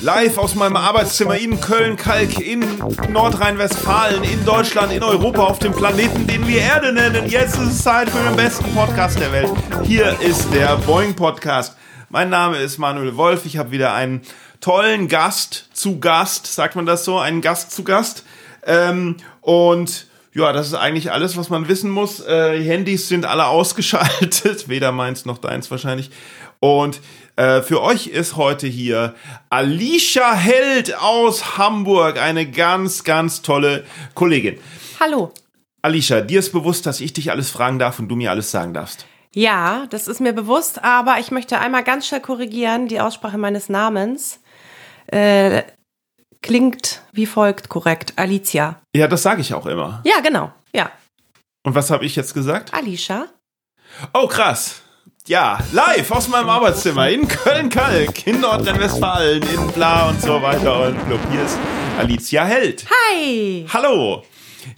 Live aus meinem Arbeitszimmer in Köln-Kalk, in Nordrhein-Westfalen, in Deutschland, in Europa, auf dem Planeten, den wir Erde nennen. Jetzt ist es Zeit für den besten Podcast der Welt. Hier ist der Boeing Podcast. Mein Name ist Manuel Wolf. Ich habe wieder einen tollen Gast zu Gast, sagt man das so, einen Gast zu Gast. Ähm, und ja, das ist eigentlich alles, was man wissen muss. Äh, Handys sind alle ausgeschaltet, weder meins noch deins wahrscheinlich. Und äh, für euch ist heute hier Alicia Held aus Hamburg, eine ganz, ganz tolle Kollegin. Hallo. Alicia, dir ist bewusst, dass ich dich alles fragen darf und du mir alles sagen darfst. Ja, das ist mir bewusst, aber ich möchte einmal ganz schnell korrigieren, die Aussprache meines Namens. Äh, klingt wie folgt korrekt. Alicia. Ja, das sage ich auch immer. Ja, genau. Ja. Und was habe ich jetzt gesagt? Alicia. Oh, krass. Ja, live aus meinem Arbeitszimmer in Köln-Kalk, in Nordrhein-Westfalen, in Bla und so weiter. Und look, hier ist Alicia Held. Hi. Hallo.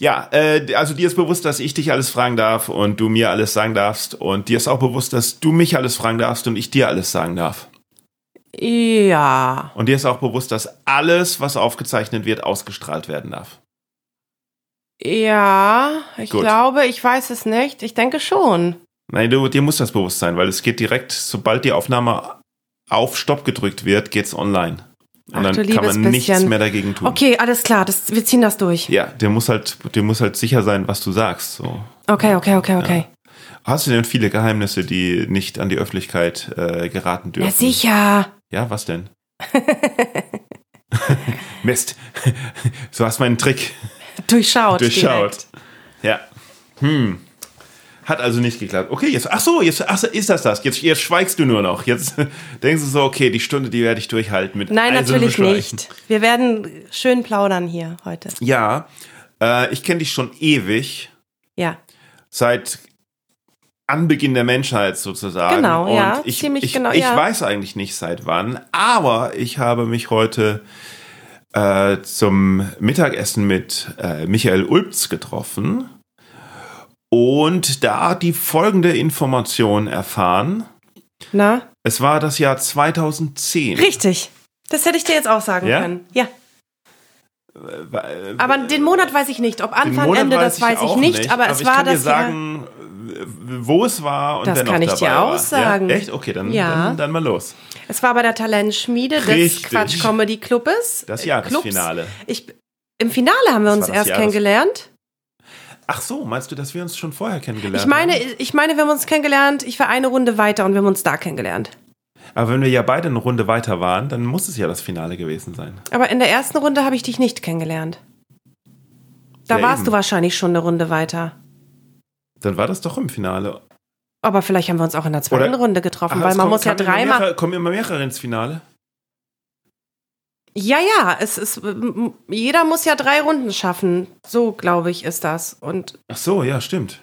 Ja, äh, also dir ist bewusst, dass ich dich alles fragen darf und du mir alles sagen darfst. Und dir ist auch bewusst, dass du mich alles fragen darfst und ich dir alles sagen darf. Ja. Und dir ist auch bewusst, dass alles, was aufgezeichnet wird, ausgestrahlt werden darf. Ja, ich Gut. glaube, ich weiß es nicht. Ich denke schon. Nein, du, dir muss das bewusst sein, weil es geht direkt, sobald die Aufnahme auf Stopp gedrückt wird, geht's online. Und Ach, dann kann man nichts bisschen. mehr dagegen tun. Okay, alles klar. Das, wir ziehen das durch. Ja, der muss halt, der muss halt sicher sein, was du sagst. So. Okay, okay, okay, okay. Hast du denn viele Geheimnisse, die nicht an die Öffentlichkeit äh, geraten dürfen? Ja, sicher. Ja, was denn? Mist. So hast meinen Trick Durchschaut. durchschaut. direkt. Ja. Hm. Hat also nicht geklappt. Okay, jetzt, ach so, jetzt, ach so, ist das das? Jetzt, jetzt schweigst du nur noch. Jetzt denkst du so, okay, die Stunde, die werde ich durchhalten mit Nein, natürlich nicht. Wir werden schön plaudern hier heute. Ja, äh, ich kenne dich schon ewig, Ja. seit Anbeginn der Menschheit sozusagen. Genau, Und ja, ich, ziemlich ich, genau, Ich ja. weiß eigentlich nicht seit wann, aber ich habe mich heute äh, zum Mittagessen mit äh, Michael Ulbz getroffen und da die folgende Information erfahren. Na? Es war das Jahr 2010. Richtig. Das hätte ich dir jetzt auch sagen Ja? können. Ja. Äh, Aber den Monat weiß ich nicht. Ob Anfang, Ende, das weiß ich auch nicht. Aber es ich war kann dir das Jahr. sagen, wo es war und Das wer noch kann ich dabei dir auch war. sagen. Ja? Echt? Okay, dann, Ja. dann, dann mal los. Es war bei der Talentschmiede des. Quatsch Comedy Clubes. Das Jahresfinale. Ich, Im Finale haben wir Das uns war das erst Jahres- kennengelernt. Ach so, meinst du, dass wir uns schon vorher kennengelernt Ich meine, haben? ich meine, wir haben uns kennengelernt. Ich war eine Runde weiter und wir haben uns da kennengelernt. Aber wenn wir ja beide eine Runde weiter waren, dann muss es ja das Finale gewesen sein. Aber in der ersten Runde habe ich dich nicht kennengelernt. Da Ja, warst eben. du wahrscheinlich schon eine Runde weiter. Dann war das doch im Finale. Aber vielleicht haben wir uns auch in der zweiten Oder- Runde getroffen, Ach, weil man kommt- muss ja dreimal. Kommen immer mehrere ins Finale? Ja, ja, es ist, m- jeder muss ja drei Runden schaffen. So, glaube ich, ist das. Und, Ach so, ja, stimmt.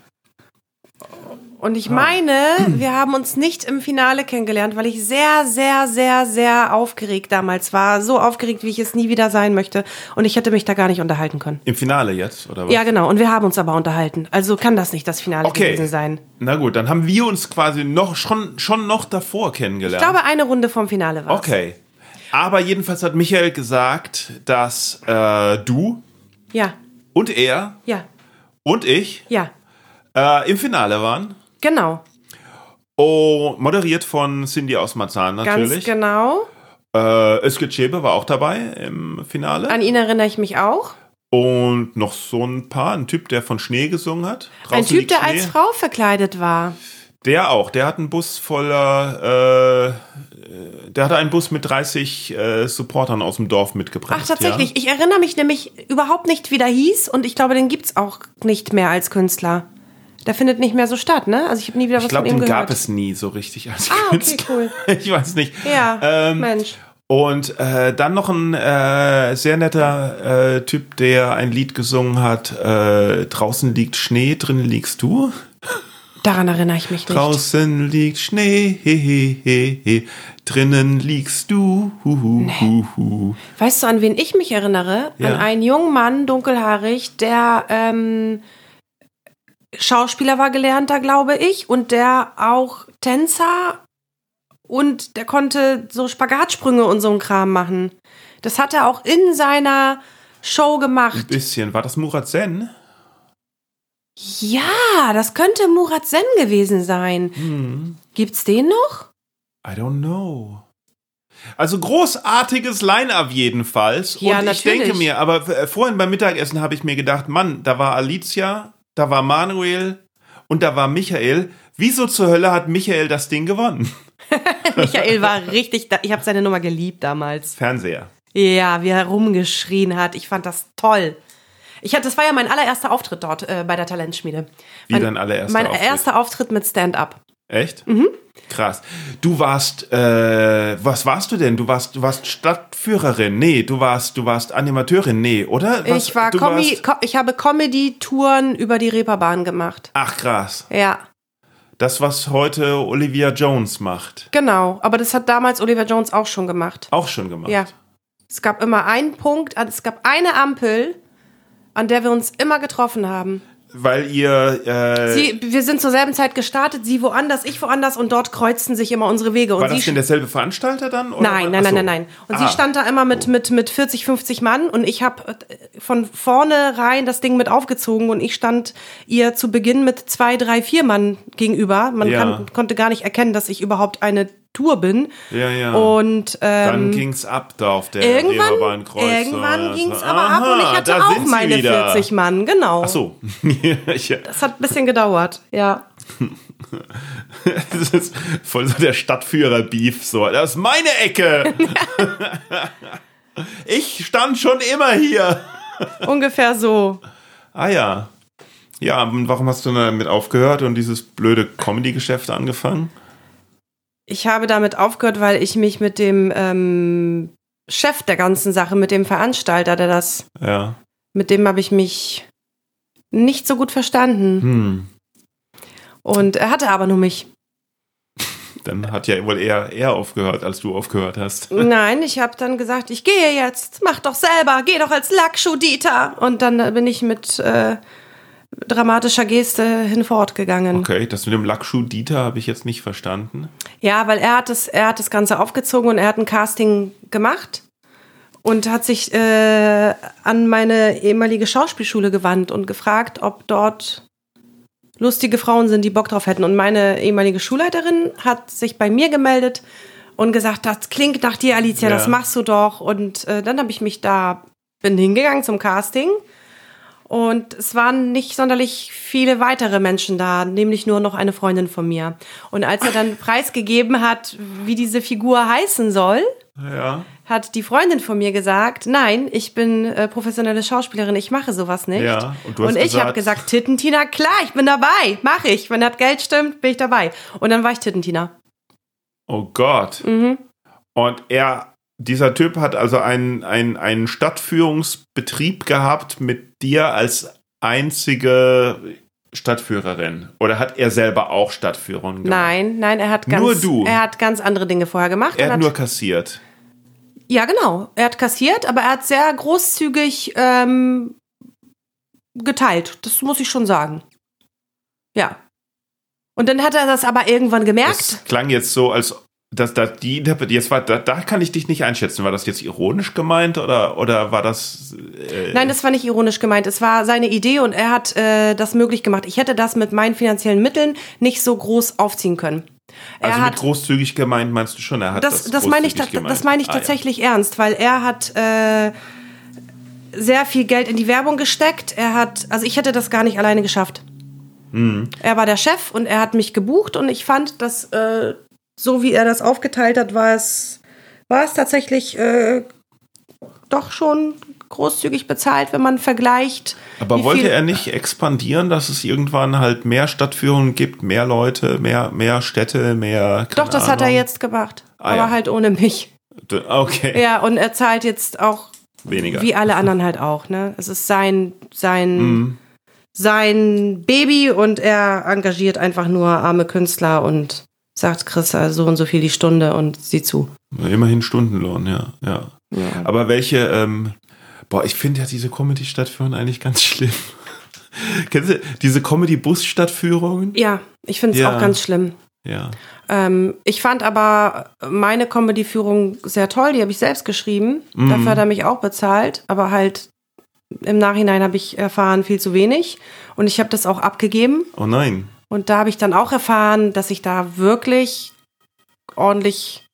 und Ah. ich meine, wir haben uns nicht im Finale kennengelernt, weil ich sehr, sehr, sehr, sehr aufgeregt damals war. So aufgeregt, wie ich es nie wieder sein möchte. Und ich hätte mich da gar nicht unterhalten können. Im Finale jetzt, oder was? Ja, genau. Und wir haben uns aber unterhalten. Also kann das nicht das Finale Okay. gewesen sein. Na gut, dann haben wir uns quasi noch schon, schon noch davor Ich kennengelernt. glaube, eine Runde vom Finale war Okay. Aber jedenfalls hat Michael gesagt, dass äh, du Ja, und er ja, und ich ja. äh, im Finale waren. Genau. Oh, moderiert von Cindy aus Marzahn natürlich. Ganz genau. Äh, Özge Çebe war auch dabei im Finale. An ihn erinnere ich mich auch. Und noch so ein paar, ein Typ, der von Schnee gesungen hat. Ein Draußen Typ, liegt der Schnee. als Frau verkleidet war. Der auch, der hat einen Bus voller, äh, der hatte einen Bus mit 30 äh, Supportern aus dem Dorf mitgebracht. Ach, tatsächlich. Ja? Ich erinnere mich nämlich überhaupt nicht, wie der hieß. Und ich glaube, den gibt's auch nicht mehr als Künstler. Der findet nicht mehr so statt, ne? Also ich habe nie wieder was Ich glaube, von ihm den gehört. gab es nie so richtig als Ah, okay, Künstler. cool. Ich weiß nicht. Ja, Ähm, Mensch. Und äh, dann noch ein äh, sehr netter äh, Typ, der ein Lied gesungen hat. Äh, Draußen liegt Schnee, drinnen liegst du. Daran erinnere ich mich nicht. Draußen liegt Schnee, he, he, he, he. drinnen liegst du. Hu, hu, hu, hu. Weißt du, an wen ich mich erinnere? Ja. An einen jungen Mann, dunkelhaarig, der ähm, Schauspieler war gelernter, glaube ich, und der auch Tänzer Und der konnte so Spagatsprünge und so ein Kram machen. Das hat er auch in seiner Show gemacht. Bisschen. War das Murat Sen? Ja, das könnte Murat Sen gewesen sein. Hm. Gibt's den noch? I don't know. Also großartiges Line-Up jedenfalls. Ja, und ich natürlich. denke mir, aber äh, vorhin beim Mittagessen habe ich mir gedacht, Mann, da war Alicia, da war Manuel und da war Michael. Wieso zur Hölle hat Michael das Ding gewonnen? Michael war richtig, da, ich habe seine Nummer geliebt damals. Fernseher. Ja, wie er rumgeschrien hat. Ich fand das toll. Ich hatte, das war ja mein allererster Auftritt dort äh, bei der Talentschmiede. Wie mein, dein allererster Mein Auftritt? erster Auftritt mit Stand-up. Echt? Mhm. Krass. Du warst, äh, was warst du denn? Du warst, du warst Stadtführerin. Nee, du warst, du warst Animateurin. Nee, oder? Was, ich war, Comi warst- ich habe Comedy-Touren über die Reeperbahn gemacht. Ach krass. Ja, Das, was heute Olivia Jones macht. genau. Aber das hat damals Oliver Jones auch schon gemacht. Auch schon gemacht. Ja. Es gab immer einen Punkt, es gab eine Ampel, an der wir uns immer getroffen haben. Weil ihr, äh, Sie, wir sind zur selben Zeit gestartet, sie woanders, ich woanders und dort kreuzten sich immer unsere Wege. Und war sie das denn derselbe Veranstalter dann? Oder? Nein, nein, nein, nein, nein. Und Ah. sie stand da immer mit, mit, mit 40, 50 Mann und ich habe von vorne rein das Ding mit aufgezogen und ich stand ihr zu Beginn mit zwei, drei, vier Mann gegenüber. Man Ja. kann, konnte gar nicht erkennen, dass ich überhaupt eine Tour bin. Ja, ja. Und dann ähm, ging's ab da auf der irgendwann, Reeperbahnkreuzung. irgendwann ging's aber ab und ich hatte auch meine wieder. 40 Mann, genau. Ach so. ja. Das hat ein bisschen gedauert, ja. Das ist voll so der Stadtführer-Beef. So, das ist meine Ecke. ich stand schon immer hier. Ungefähr so. Ah ja. Ja, und warum hast du damit aufgehört und dieses blöde Comedy-Geschäft angefangen? Ich habe damit aufgehört, weil ich mich mit dem ähm, Chef der ganzen Sache, mit dem Veranstalter, der das, Ja. mit dem habe ich mich nicht so gut verstanden. Hm. Und er hatte aber nur mich. Dann hat ja wohl eher er aufgehört, als du aufgehört hast. Nein, ich habe dann gesagt, ich gehe jetzt, mach doch selber, geh doch als Lackschuh-Dieter. Und dann äh, bin ich mit äh, dramatischer Geste hinfortgegangen. Okay, das mit dem Lackschuh Dieter habe ich jetzt nicht verstanden. Ja, weil er hat das, er hat das Ganze aufgezogen und er hat ein Casting gemacht und hat sich äh, an meine ehemalige Schauspielschule gewandt und gefragt, ob dort lustige Frauen sind, die Bock drauf hätten. Und meine ehemalige Schulleiterin hat sich bei mir gemeldet und gesagt, das klingt nach dir, Alicia, Ja. das machst du doch. Und äh, dann habe ich mich da, bin hingegangen zum Casting. Und es waren nicht sonderlich viele weitere Menschen da, nämlich nur noch eine Freundin von mir. Und als er dann preisgegeben hat, wie diese Figur heißen soll, Ja. hat die Freundin von mir gesagt, nein, ich bin äh, professionelle Schauspielerin, ich mache sowas nicht. Ja, und du hast ich habe gesagt, Tittentina, klar, ich bin dabei, mache ich. Wenn das Geld stimmt, bin ich dabei. Und dann war ich Tittentina. Oh Gott. Mhm. Und er, dieser Typ hat also einen, einen, einen Stadtführungsbetrieb gehabt mit dir als einzige Stadtführerin. Oder hat er selber auch Stadtführungen gemacht? Nein, nein, er hat ganz, Nur du. er hat ganz andere Dinge vorher gemacht. Er und hat nur kassiert. Ja, genau. Er hat kassiert, aber er hat sehr großzügig ähm, geteilt. Das muss ich schon sagen. Ja. Und dann hat er das aber irgendwann gemerkt. Das klang jetzt so, als dass da die jetzt war, da, da kann ich dich nicht einschätzen. War das jetzt ironisch gemeint oder, oder war das. Äh, Nein, das war nicht ironisch gemeint. Es war seine Idee und er hat äh, das möglich gemacht. Ich hätte das mit meinen finanziellen Mitteln nicht so groß aufziehen können. Er also hat mit großzügig gemeint meinst du schon, er hat das, das das, meine ich, gemeint. das meine ich Ah, ja. tatsächlich ernst, weil er hat äh, sehr viel Geld in die Werbung gesteckt. Er hat, also ich hätte das gar nicht alleine geschafft. Mhm. Er war der Chef und er hat mich gebucht und ich fand, dass äh, so wie er das aufgeteilt hat, war es, war es tatsächlich äh, doch schon großzügig bezahlt, wenn man vergleicht. Aber wollte er nicht expandieren, dass es irgendwann halt mehr Stadtführungen gibt, mehr Leute, mehr, mehr Städte, mehr. Doch, das hat er Ahnung? jetzt gemacht. Ah, aber ja. halt ohne mich. Okay, Ja, und er zahlt jetzt auch weniger. Wie alle anderen halt auch, ne? Es ist sein, sein, Mhm. sein Baby und er engagiert einfach nur arme Künstler und sagt, Chris, äh, so und so viel die Stunde und sieh zu. Immerhin Stundenlohn, ja, ja. Ja. Aber welche, ähm, boah, ich finde ja diese Comedy-Stadtführungen eigentlich ganz schlimm. Kennst du diese Comedy-Bus-Stadtführungen? Ja, ich finde es Ja. auch ganz schlimm. Ja. Ähm, ich fand aber meine Comedy-Führung sehr toll, die habe ich selbst geschrieben. Mhm. Dafür hat er mich auch bezahlt, aber halt im Nachhinein habe ich erfahren, viel zu wenig. Und ich habe das auch abgegeben. Oh nein. Und da habe ich dann auch erfahren, dass ich da wirklich ordentlich,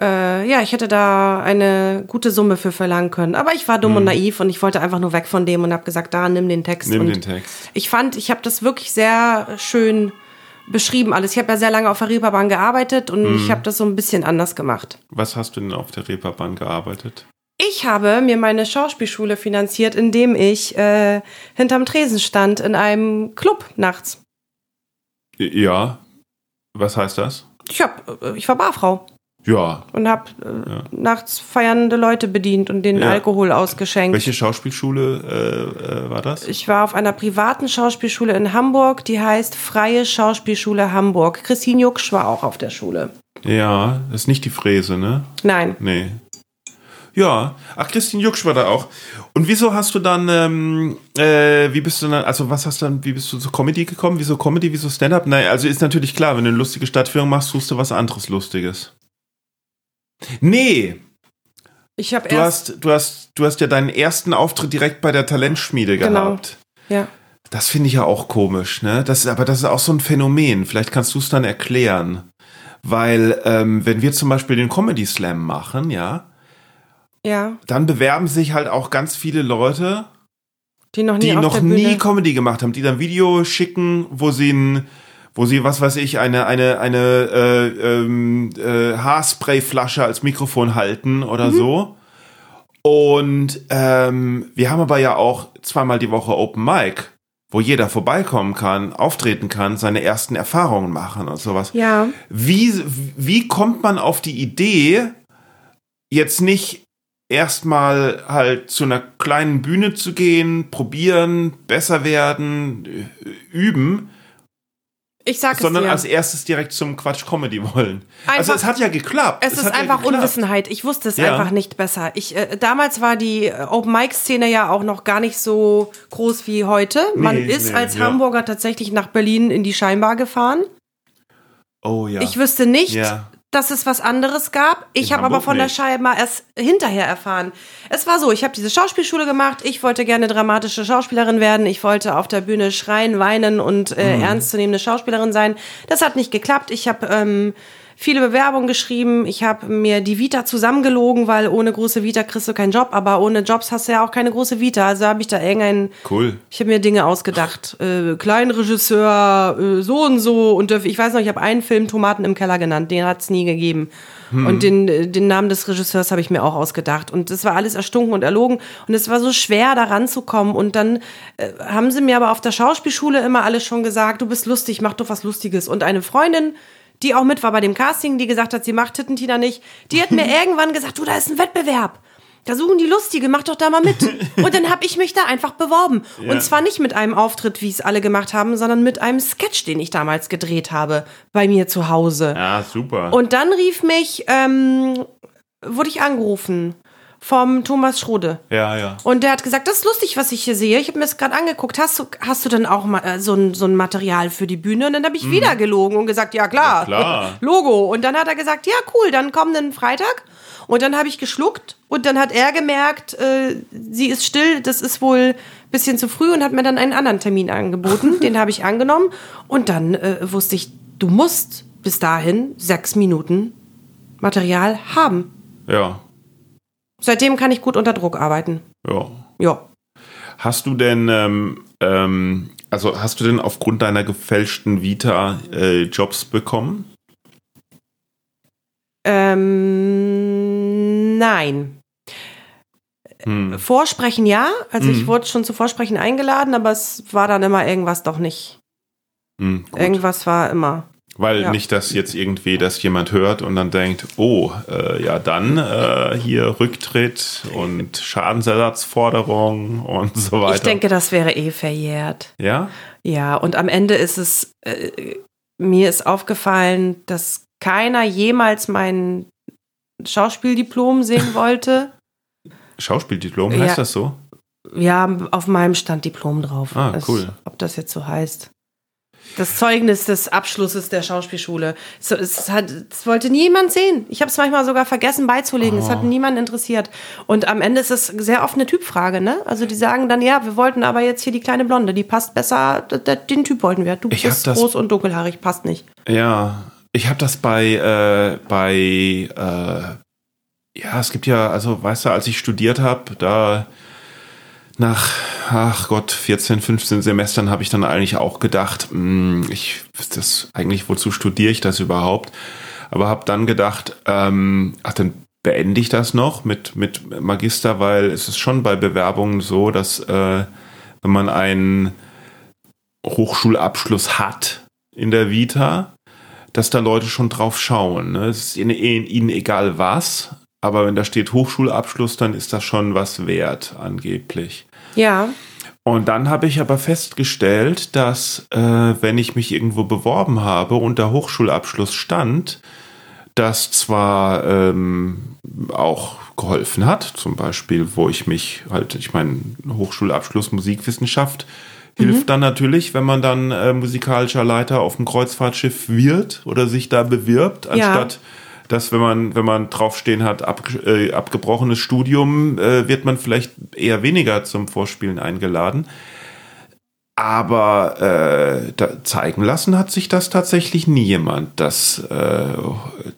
äh, ja, ich hätte da eine gute Summe für verlangen können. Aber ich war dumm und naiv und ich wollte einfach nur weg von dem und habe gesagt, da, nimm den Text. Nimm und den Text. ich fand, ich habe das wirklich sehr schön beschrieben alles. Ich habe ja sehr lange auf der Reeperbahn gearbeitet und ich habe das so ein bisschen anders gemacht. Was hast du denn auf der Reeperbahn gearbeitet? Ich habe mir meine Schauspielschule finanziert, indem ich äh, hinterm Tresen stand in einem Club nachts. Ja. Was heißt das? Ich hab, äh, ich war Barfrau Ja. und habe äh, Ja. nachts feiernde Leute bedient und denen Ja. Alkohol ausgeschenkt. Welche Schauspielschule äh, äh, war das? Ich war auf einer privaten Schauspielschule in Hamburg, die heißt Freie Schauspielschule Hamburg. Christine Jucksch war auch auf der Schule. Ja, das ist nicht die Fräse, ne? Nein. Nee. Ja, ach, Christine Jucksch war da auch. Und wieso hast du dann, ähm, äh, wie bist du dann, also was hast du dann, wie bist du zur Comedy gekommen? Wieso Comedy, wieso Stand-Up? Naja, also ist natürlich klar, wenn du eine lustige Stadtführung machst, suchst du was anderes Lustiges. Nee, Ich habe du erst. hast, du hast, du hast ja deinen ersten Auftritt direkt bei der Talentschmiede Genau. gehabt. Ja. Das finde ich ja auch komisch, ne? Das ist, aber das ist auch so ein Phänomen. Vielleicht kannst du es dann erklären. Weil, ähm, wenn wir zum Beispiel den Comedy Slam machen, ja, Ja. dann bewerben sich halt auch ganz viele Leute, Die noch nie die noch nie Comedy gemacht haben, die dann Video schicken, wo sie ein, wo sie, was weiß ich, eine, eine, eine äh, ähm, äh, Haarsprayflasche als Mikrofon halten oder Mhm. so. Und ähm, wir haben aber ja auch zweimal die Woche Open Mic, wo jeder vorbeikommen kann, auftreten kann, seine ersten Erfahrungen machen und sowas. Ja. Wie, wie kommt man auf die Idee, jetzt nicht erstmal halt zu einer kleinen Bühne zu gehen, probieren, besser werden, äh, üben, Ich sag sondern es dir. als erstes direkt zum Quatsch Comedy wollen. also Einfach- es hat ja geklappt. Es ist hat ja einfach geklappt. Unwissenheit. Ich wusste es Ja. einfach nicht besser. Ich, äh, damals war die äh, Open Mic Szene ja auch noch gar nicht so groß wie heute. Man Nee, ist nee, als ja. Hamburger tatsächlich nach Berlin in die Scheinbar gefahren. Oh ja. Ich wüsste nicht, Ja. Dass es was anderes gab. Ich habe aber von der nicht. Scheinbar erst hinterher erfahren. Es war so, ich habe diese Schauspielschule gemacht. Ich wollte gerne dramatische Schauspielerin werden. Ich wollte auf der Bühne schreien, weinen und äh, Mhm. ernstzunehmende Schauspielerin sein. Das hat nicht geklappt. Ich habe ähm, viele Bewerbungen geschrieben. Ich habe mir die Vita zusammengelogen, weil ohne große Vita kriegst du keinen Job. Aber ohne Jobs hast du ja auch keine große Vita. Also habe ich da irgendeinen Cool. ich habe mir Dinge ausgedacht. Äh, Kleinregisseur, äh, so und so. Und ich weiß noch, ich habe einen Film Tomaten im Keller genannt. Den hat es nie gegeben. Und den, äh, den Namen des Regisseurs habe ich mir auch ausgedacht. Und das war alles erstunken und erlogen. Und es war so schwer, da ranzukommen. Und dann äh, haben sie mir aber auf der Schauspielschule immer alle schon gesagt, du bist lustig, mach doch was Lustiges. Und eine Freundin, die auch mit war bei dem Casting, die gesagt hat, sie macht Tittentina nicht, die hat mir irgendwann gesagt, du, da ist ein Wettbewerb. Da suchen die Lustige, mach doch da mal mit. Und dann habe ich mich da einfach beworben. Ja. Und zwar nicht mit einem Auftritt, wie es alle gemacht haben, sondern mit einem Sketch, den ich damals gedreht habe, bei mir zu Hause. Ja, super. Und dann rief mich, ähm, wurde ich angerufen vom Thomas Schrode. ja, ja. Und der hat gesagt, das ist lustig, was ich hier sehe. Ich habe mir das gerade angeguckt. Hast du, hast du denn auch mal äh, so, ein, so ein Material für die Bühne? Und dann habe ich wieder gelogen und gesagt, ja klar, Ja, klar. Logo. Und dann hat er gesagt, ja cool, dann komm den Freitag. Und dann habe ich geschluckt und dann hat er gemerkt, äh, sie ist still, das ist wohl ein bisschen zu früh und hat mir dann einen anderen Termin angeboten. Den habe ich angenommen und dann äh, wusste ich, du musst bis dahin sechs Minuten Material haben. Ja, Seitdem kann ich gut unter Druck arbeiten. ja. Ja. Hast du denn, ähm, ähm, also hast du denn aufgrund deiner gefälschten Vita äh, Jobs bekommen? Ähm, nein. Hm. Vorsprechen ja. Also ich Mhm. wurde schon zu Vorsprechen eingeladen, aber es war dann immer irgendwas doch nicht. Hm, gut. Irgendwas war immer. Weil ja. nicht, dass jetzt irgendwie das jemand hört und dann denkt, oh, äh, ja dann äh, hier Rücktritt und Schadensersatzforderung und so weiter. Ich denke, das wäre eh verjährt. ja? Ja, und am Ende ist es, äh, mir ist aufgefallen, dass keiner jemals mein Schauspieldiplom sehen wollte. Schauspieldiplom, Ja. heißt das so? Ja, auf meinem stand Diplom drauf. Ah, cool. Ob das jetzt so heißt. Das Zeugnis des Abschlusses der Schauspielschule. So, es, hat, es wollte niemand sehen. Ich habe es manchmal sogar vergessen beizulegen. Oh. Es hat niemand interessiert. Und am Ende ist es sehr oft eine Typfrage. Ne? Also die sagen dann, ja, wir wollten aber jetzt hier die kleine Blonde. Die passt besser. Den Typ wollten wir. Du ich bist groß und dunkelhaarig. Passt nicht. Ja, ich habe das bei, äh, bei äh, ja, es gibt ja, also weißt du, als ich studiert habe, da nach, ach Gott, 14, 15 Semestern habe ich dann eigentlich auch gedacht, hm, ich, das eigentlich, wozu studiere ich das überhaupt? Aber habe dann gedacht, ähm, ach, dann beende ich das noch mit, mit Magister, weil es ist schon bei Bewerbungen so, dass äh, wenn man einen Hochschulabschluss hat in der Vita, dass da Leute schon drauf schauen. Ne? Es ist ihnen egal was, aber wenn da steht Hochschulabschluss, dann ist das schon was wert, angeblich. Ja. Und dann habe ich aber festgestellt, dass äh, wenn ich mich irgendwo beworben habe und der Hochschulabschluss stand, das zwar ähm, auch geholfen hat, zum Beispiel, wo ich mich halt, ich meine, Hochschulabschluss Musikwissenschaft hilft mhm. dann natürlich, wenn man dann äh, musikalischer Leiter auf dem Kreuzfahrtschiff wird oder sich da bewirbt, anstatt ja dass wenn man, wenn man draufstehen hat, ab, äh, abgebrochenes Studium, äh, wird man vielleicht eher weniger zum Vorspielen eingeladen. Aber äh, da zeigen lassen hat sich das tatsächlich nie jemand, das, äh,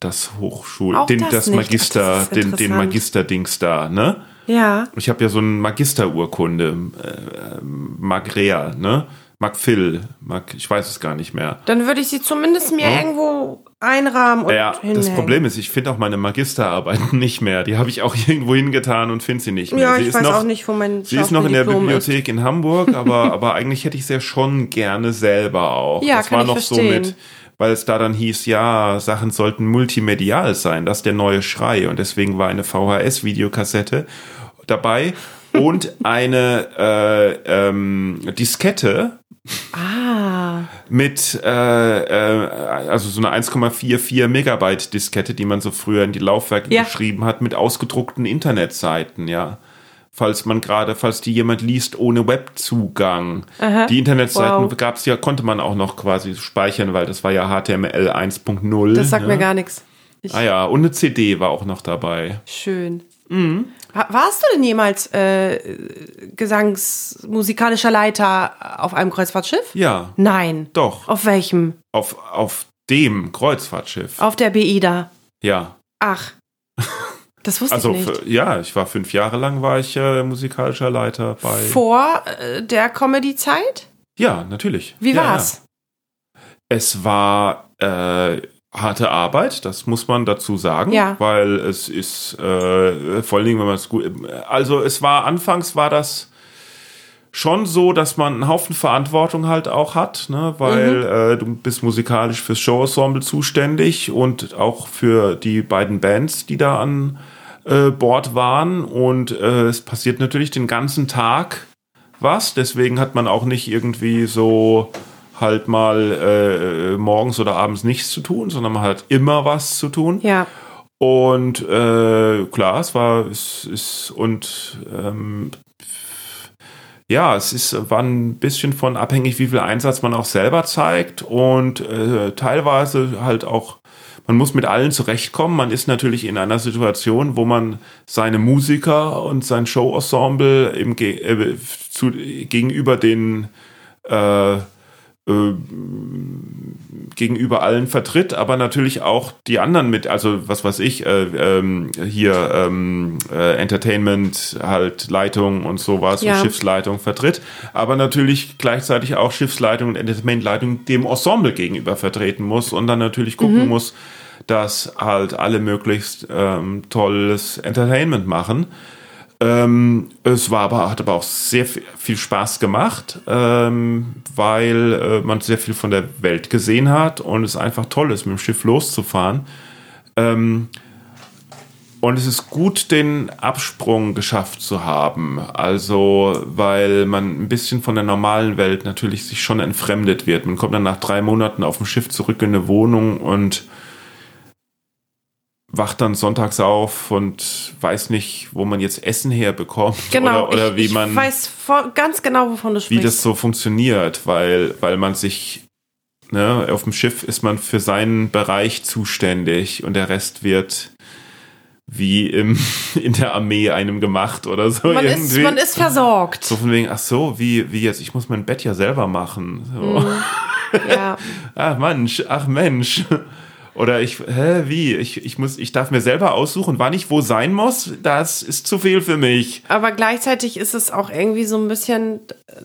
das Hochschul, Auch den, das, das Magister, das den, den Magisterdings da, ne? Ja. Ich habe ja so eine Magisterurkunde, äh, Magrea, ne? Magphil, Mag, ich weiß es gar nicht mehr. Dann würde ich sie zumindest mir hm? irgendwo einrahmen und Ja, hinhängen. das Problem ist, ich finde auch meine Magisterarbeiten nicht mehr. Die habe ich auch irgendwo hingetan und finde sie nicht mehr. Ja, sie ich ist weiß noch, auch nicht, wo mein Sie ist noch in der Bibliothek ist. in Hamburg, aber, aber eigentlich hätte ich sie ja schon gerne selber auch. Ja, das kann war noch ich verstehen. so mit weil es da dann hieß, ja, Sachen sollten multimedial sein, das ist der neue Schrei und deswegen war eine VHS-Videokassette dabei und eine äh, ähm, Diskette Ah. Mit, äh, äh, also so eine 1,44 Megabyte Diskette, die man so früher in die Laufwerke ja. geschrieben hat, mit ausgedruckten Internetseiten, ja. Falls man gerade, falls die jemand liest ohne Webzugang. Aha. Die Internetseiten wow. gab's ja, konnte man auch noch quasi speichern, weil das war ja HTML 1.0. Das sagt ja. mir gar nichts. Ich ah ja, und eine CD war auch noch dabei. Schön. Mhm. Warst du denn jemals äh, gesangsmusikalischer Leiter auf einem Kreuzfahrtschiff? Ja. Nein. Doch. Auf welchem? Auf, auf dem Kreuzfahrtschiff. Auf der BIDA. Ja. Ach. Das wusste also, ich nicht. Für, ja, ich war fünf Jahre lang war ich äh, musikalischer Leiter bei. Vor äh, der Comedy-Zeit? Ja, natürlich. Wie ja, war's? Ja. Es war äh, harte Arbeit, das muss man dazu sagen, ja. weil es ist äh, vor allen Dingen, wenn man es gut, also es war anfangs war das schon so, dass man einen Haufen Verantwortung halt auch hat, ne? weil mhm. äh, du bist musikalisch fürs Showensemble zuständig und auch für die beiden Bands, die da an äh, Bord waren und äh, es passiert natürlich den ganzen Tag was, deswegen hat man auch nicht irgendwie so halt mal äh, morgens oder abends nichts zu tun, sondern man hat immer was zu tun. Ja. Und äh, klar, es war, es ist, und ähm, ja, es ist, war ein bisschen von abhängig, wie viel Einsatz man auch selber zeigt und äh, teilweise halt auch, man muss mit allen zurechtkommen. Man ist natürlich in einer Situation, wo man seine Musiker und sein Showensemble im, äh, zu, gegenüber den äh, gegenüber allen vertritt, aber natürlich auch die anderen mit, also was weiß ich, äh, ähm, hier ähm, äh, Entertainment, halt Leitung und sowas ja. und Schiffsleitung vertritt, aber natürlich gleichzeitig auch Schiffsleitung und Entertainmentleitung dem Ensemble gegenüber vertreten muss und dann natürlich gucken mhm. muss, dass halt alle möglichst ähm, tolles Entertainment machen. Ähm, es war aber, hat aber auch sehr viel Spaß gemacht, ähm, weil äh, man sehr viel von der Welt gesehen hat und es einfach toll ist, mit dem Schiff loszufahren. Ähm, und es ist gut, den Absprung geschafft zu haben. Also, weil man ein bisschen von der normalen Welt natürlich sich schon entfremdet wird. Man kommt dann nach drei Monaten auf dem Schiff zurück in eine Wohnung und wacht dann sonntags auf und weiß nicht, wo man jetzt Essen herbekommt genau, oder, oder ich, wie man ich weiß ganz genau, wovon du sprichst. Wie das so funktioniert, weil weil man sich ne, auf dem Schiff ist man für seinen Bereich zuständig und der Rest wird wie im, in der Armee einem gemacht oder so. Man, ist, irgendwie. man ist versorgt. so von wegen, ach so, wie, wie jetzt, ich muss mein Bett ja selber machen. So. Ja. Ach Mensch, ach Mensch. Oder ich, hä, wie? Ich, ich muss, ich darf mir selber aussuchen, wann ich wo sein muss. Das ist zu viel für mich. Aber gleichzeitig ist es auch irgendwie so ein bisschen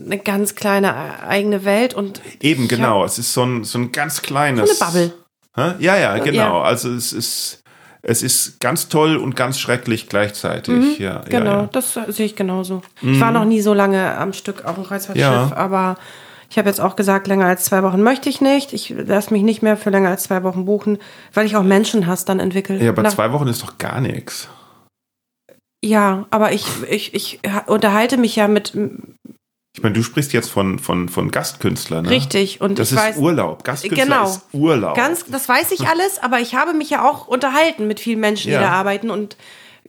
eine ganz kleine eigene Welt und Eben, genau. Es ist so ein, so ein ganz kleines. hab eine Bubble. Hä? Ja, ja, genau. Ja. Also es ist, es ist ganz toll und ganz schrecklich gleichzeitig. Ja, Genau, ja, ja. das sehe ich genauso. Ich war noch nie so lange am Stück auf dem Kreuzfahrtschiff, aber ich habe jetzt auch gesagt, länger als zwei Wochen möchte ich nicht. Ich lasse mich nicht mehr für länger als zwei Wochen buchen, weil ich auch Menschenhass dann entwickle. Ja, aber Nach- zwei Wochen ist doch gar nichts. Ja, aber ich, ich, ich unterhalte mich ja mit Ich meine, du sprichst jetzt von, von, von Gastkünstlern. Ne? richtig und Das ich ist weiß Urlaub. Gastkünstler Genau. ist Urlaub. ganz, das weiß ich alles, aber ich habe mich ja auch unterhalten mit vielen Menschen, Ja. die da arbeiten und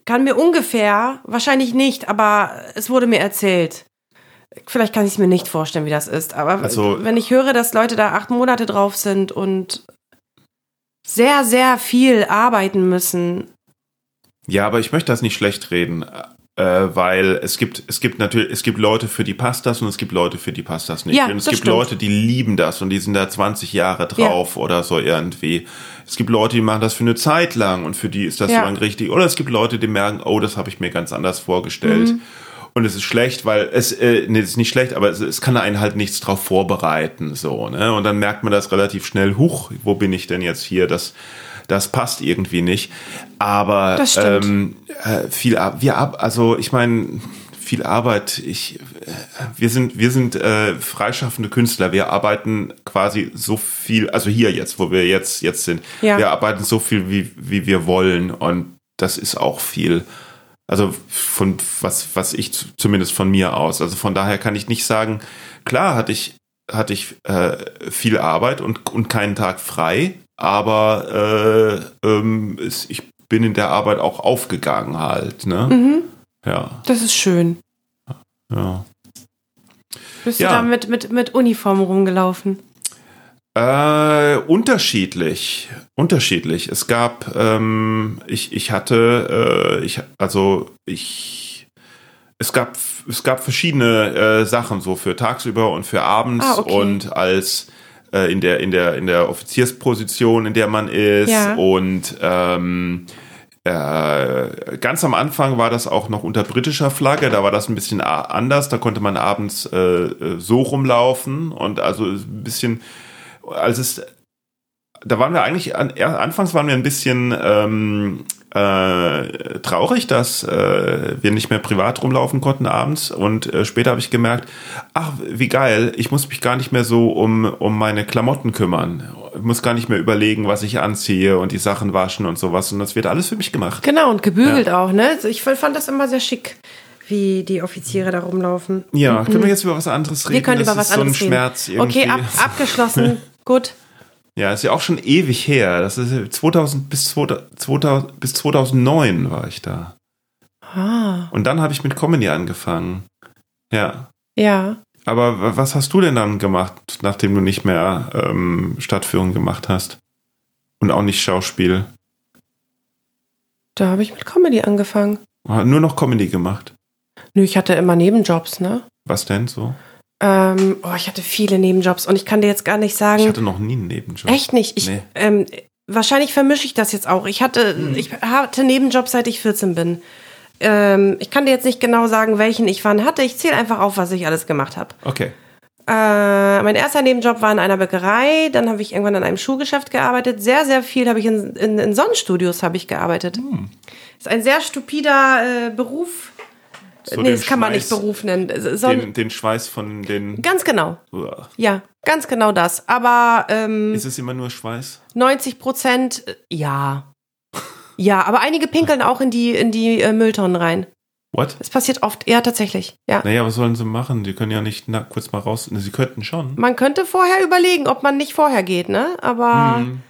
kann mir ungefähr, wahrscheinlich nicht, aber es wurde mir erzählt. Vielleicht kann ich es mir nicht vorstellen, wie das ist, aber Also- wenn ich höre, dass Leute da acht Monate drauf sind und sehr, sehr viel arbeiten müssen, Ja, aber ich möchte das nicht schlecht reden, äh, weil es gibt, es gibt natürlich, es gibt Leute, für die passt das und es gibt Leute, für die passt das nicht. Ja, und es gibt stimmt. Leute, die lieben das und die sind da 20 Jahre drauf oder so irgendwie. Es gibt Leute, die machen das für eine Zeit lang und für die ist das Ja. so lang richtig. Oder es gibt Leute, die merken, oh, das habe ich mir ganz anders vorgestellt. Mhm. Und es ist schlecht, weil es, äh, nee, es ist nicht schlecht, aber es, es kann einen halt nichts drauf vorbereiten, so, ne? Und dann merkt man das relativ schnell, huch, wo bin ich denn jetzt hier? Das, das passt irgendwie nicht. Aber ähm, äh, viel, wir ab, also ich meine, viel Arbeit. Ich, äh, wir sind, wir sind äh, freischaffende Künstler. Wir arbeiten quasi so viel, also hier jetzt, wo wir jetzt jetzt sind. Ja. Wir arbeiten so viel, wie wie wir wollen und das ist auch viel. Also von was was ich zumindest von mir aus. Also von daher kann ich nicht sagen. Klar hatte ich hatte ich äh, viel Arbeit und und keinen Tag frei, aber äh, ähm, es, ich bin in der Arbeit auch aufgegangen halt. Ne? Mhm. Ja, das ist schön. ja. Bist Ja. du da mit, mit, mit Uniform rumgelaufen? Äh, unterschiedlich, unterschiedlich. Es gab, ähm, ich, ich hatte, äh, ich, also ich, es gab, es gab verschiedene äh, Sachen so für tagsüber und für abends Ah, okay. und als äh, in der in der in der Offiziersposition, in der man ist Ja. und ähm, äh, ganz am Anfang war das auch noch unter britischer Flagge, da war das ein bisschen anders, da konnte man abends äh, äh, so rumlaufen und also ein bisschen, als es, da waren wir eigentlich, an, anfangs waren wir ein bisschen ähm, äh, traurig, dass äh, wir nicht mehr privat rumlaufen konnten abends und äh, später habe ich gemerkt, ach wie geil, ich muss mich gar nicht mehr so um, um meine Klamotten kümmern, ich muss gar nicht mehr überlegen, was ich anziehe und die Sachen waschen und sowas und das wird alles für mich gemacht. Genau, und gebügelt auch, ne? Ich fand das immer sehr schick, wie die Offiziere da rumlaufen. Ja, können wir jetzt über was anderes reden? Wir können das über was ist so ein anderes reden. Schmerz irgendwie. Okay, ab, abgeschlossen. Gut. Ja, ist ja auch schon ewig her. Das ist 2000 bis 2000, 2000 bis 2009 war ich da. Ah, Und dann habe ich mit Comedy angefangen. Ja. ja. Aber was hast du denn dann gemacht, nachdem du nicht mehr ähm, Stadtführung gemacht hast? Und auch nicht Schauspiel? Da habe ich mit Comedy angefangen. Nur noch Comedy gemacht. Nö, ich hatte immer Nebenjobs, ne? Was denn so? Ähm, oh, ich hatte viele Nebenjobs und ich kann dir jetzt gar nicht Ich sagen. hatte noch nie einen Nebenjob. Echt nicht. Ich, Nee. ähm, wahrscheinlich vermische ich das jetzt auch. Ich hatte, Hm. ich hatte Nebenjobs, seit ich 14 bin. Ähm, ich kann dir jetzt nicht genau sagen, welchen ich wann hatte. Ich zähle einfach auf, was ich alles gemacht habe. Okay. Äh, mein erster Nebenjob war in einer Bäckerei. Dann habe ich irgendwann in einem Schuhgeschäft gearbeitet. Sehr, sehr viel habe ich in, in, in Sonnenstudios habe ich gearbeitet. Hm. Ist ein sehr stupider äh, Beruf. So nee, das kann man nicht Schweiß- Beruf nennen. Son Den, den Schweiß von den. ganz genau. Uah. Ja, ganz genau das. Aber ähm, Ist es immer nur Schweiß? 90 Prozent, äh, ja. Ja, aber einige pinkeln auch in die, in die äh, Mülltonnen rein. What? Das passiert oft. Ja, tatsächlich. Ja. Naja, was sollen sie machen? Die können ja nicht na, kurz mal raus. Sie könnten schon. Man könnte vorher überlegen, ob man nicht vorher geht, ne? Aber Hm.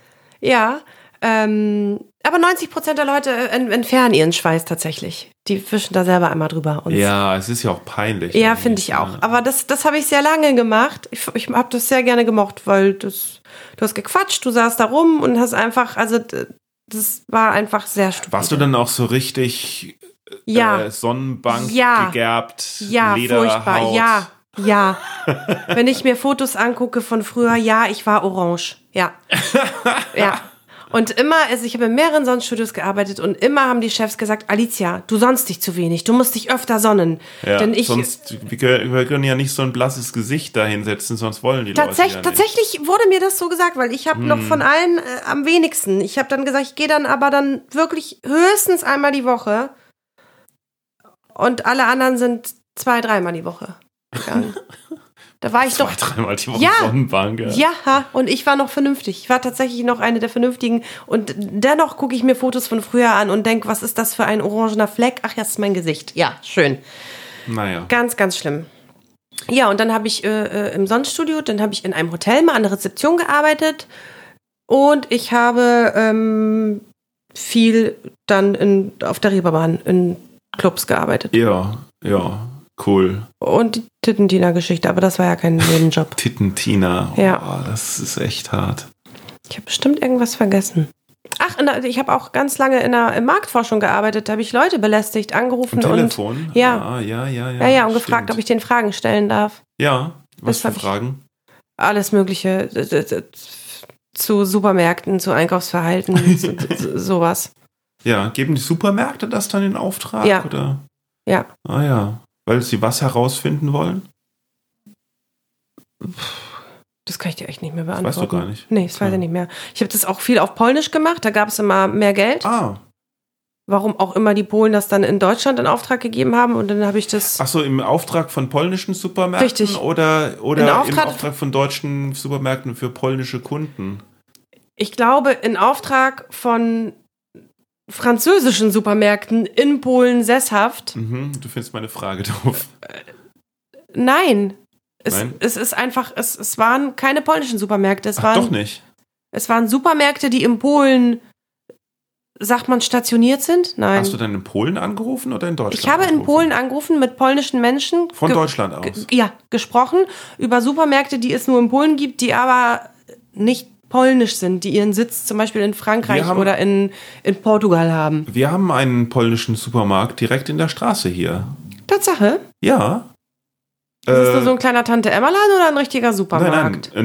ja. Ähm, Aber 90 Prozent der Leute äh, ent- entfernen ihren Schweiß tatsächlich. Die wischen da selber einmal drüber. Und Ja, es ist ja auch peinlich. Ja, finde ich auch. Aber das, das habe ich sehr lange gemacht. Ich, ich habe das sehr gerne gemocht, weil das, du hast gequatscht, du saßt da rum und hast einfach, also das war einfach sehr stupide. Warst du dann auch so richtig Ja, äh, Sonnenbank Ja. gegerbt? ja, furchtbar. Ja, ja. Wenn ich mir Fotos angucke von früher, ja, ich war orange. Ja. Ja. Und immer, also ich habe in mehreren Sonnenstudios gearbeitet und immer haben die Chefs gesagt, Alicia, du sonnst dich zu wenig, du musst dich öfter sonnen. Ja, Denn ich, sonst, wir können, ja nicht so ein blasses Gesicht da hinsetzen, sonst wollen die Tatsächlich, Leute ja nicht. tatsächlich wurde mir das so gesagt, weil ich habe noch von allen äh, am wenigsten. Ich habe dann gesagt, ich gehe dann aber dann wirklich höchstens einmal die Woche. Und alle anderen sind zwei, dreimal die Woche gegangen. da war ich Zwei, doch. dreimal die Woche Ja. Sonnenbank. Ja, und ich war noch vernünftig. Ich war tatsächlich noch eine der Vernünftigen. Und dennoch gucke ich mir Fotos von früher an und denke, was ist das für ein orangener Fleck? Ach, das ist mein Gesicht. Ja, schön. Naja. Ganz, ganz schlimm. Ja, und dann habe ich äh, äh, im Sonnenstudio, dann habe ich in einem Hotel mal an der Rezeption gearbeitet und ich habe ähm, viel dann in, auf der Reeperbahn in Clubs gearbeitet. Ja, ja, cool. Und die Tittentina-Geschichte, aber das war ja kein Nebenjob. Tittentina. Oh, Ja. Das ist echt hart. Ich habe bestimmt irgendwas vergessen. Ach, der, ich habe auch ganz lange in der in Marktforschung gearbeitet. Da habe ich Leute belästigt, angerufen Am und Telefon? ja. Ah, ja, ja, ja. ja, ja, und stimmt. gefragt, ob ich den Fragen stellen darf. Ja, was Das für Fragen? alles Mögliche zu Supermärkten, zu Einkaufsverhalten, zu, zu, sowas. Ja, geben die Supermärkte das dann in Auftrag? Ja. Oder? Ja. Ah ja. Weil sie was herausfinden wollen? Das kann ich dir echt nicht mehr Das beantworten. weißt du gar nicht. Nee, das weiß Ja. ich nicht mehr. Ich habe das auch viel auf Polnisch gemacht, da gab es immer mehr Geld. Ah, Warum auch immer die Polen das dann in Deutschland in Auftrag gegeben haben und dann habe ich das. ach so, im Auftrag von polnischen Supermärkten Richtig. oder, oder In im Auftrag- Auftrag von deutschen Supermärkten für polnische Kunden? Ich glaube, in Auftrag von französischen Supermärkten in Polen sesshaft. Mhm, du findest meine Frage doof. Nein. Es, Nein? es ist einfach, es, es waren keine polnischen Supermärkte. Es Ach, waren doch nicht. Es waren Supermärkte, die in Polen, sagt man, stationiert sind? Nein. Hast du dann in Polen angerufen oder in Deutschland? ich habe in angerufen? Polen angerufen mit polnischen Menschen. Von Deutschland aus. Ja, gesprochen über Supermärkte, die es nur in Polen gibt, die aber nicht polnisch sind, die ihren Sitz zum Beispiel in Frankreich haben- oder in, in Portugal haben. Wir haben einen polnischen Supermarkt direkt in der Straße hier. Tatsache. Ja. Ist das Äh, nur so ein kleiner Tante-Emma-Laden oder ein richtiger Nein, Supermarkt? nein,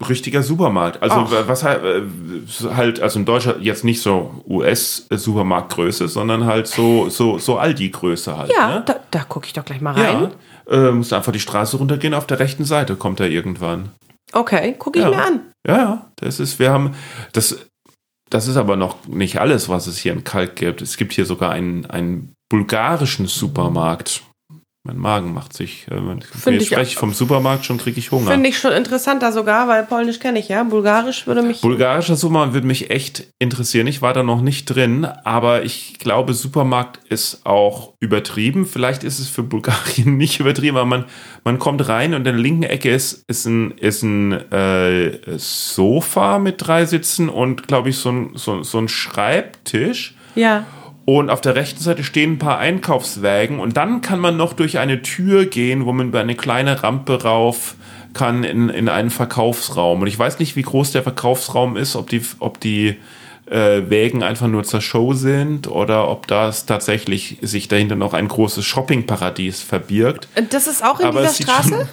ein richtiger Supermarkt. Also Ach. was halt, äh, halt, also in Deutschland jetzt nicht so US-Supermarktgröße, sondern halt so, so, so Aldi-Größe halt. Ja, ne? da, da gucke ich doch gleich mal rein. Ja. Äh, musst einfach die Straße runtergehen, auf der rechten Seite kommt er irgendwann. Okay, gucke ich Ja. mir an. Ja, ja, das ist, wir haben, das, das ist aber noch nicht alles, was es hier in Kalk gibt. Es gibt hier sogar einen, einen bulgarischen Supermarkt. Mein Magen macht sich, äh, wenn ich spreche vom Supermarkt schon, kriege ich Hunger. Finde ich schon interessanter sogar, weil Polnisch kenne ich ja. Bulgarisch würde mich. Bulgarischer Supermarkt würde mich echt interessieren. Ich war da noch nicht drin, aber ich glaube, Supermarkt ist auch übertrieben. Vielleicht ist es für Bulgarien nicht übertrieben, aber man, man kommt rein und in der linken Ecke ist, ist ein, ist ein äh, Sofa mit drei Sitzen und, glaube ich, so ein, so, so ein Schreibtisch. ja. Und auf der rechten Seite stehen ein paar Einkaufswägen und dann kann man noch durch eine Tür gehen, wo man über eine kleine Rampe rauf kann in, in einen Verkaufsraum. Und ich weiß nicht, wie groß der Verkaufsraum ist, ob die, ob die äh, Wägen einfach nur zur Show sind oder ob das tatsächlich sich dahinter noch ein großes Shoppingparadies verbirgt. Das ist auch in Aber dieser Straße?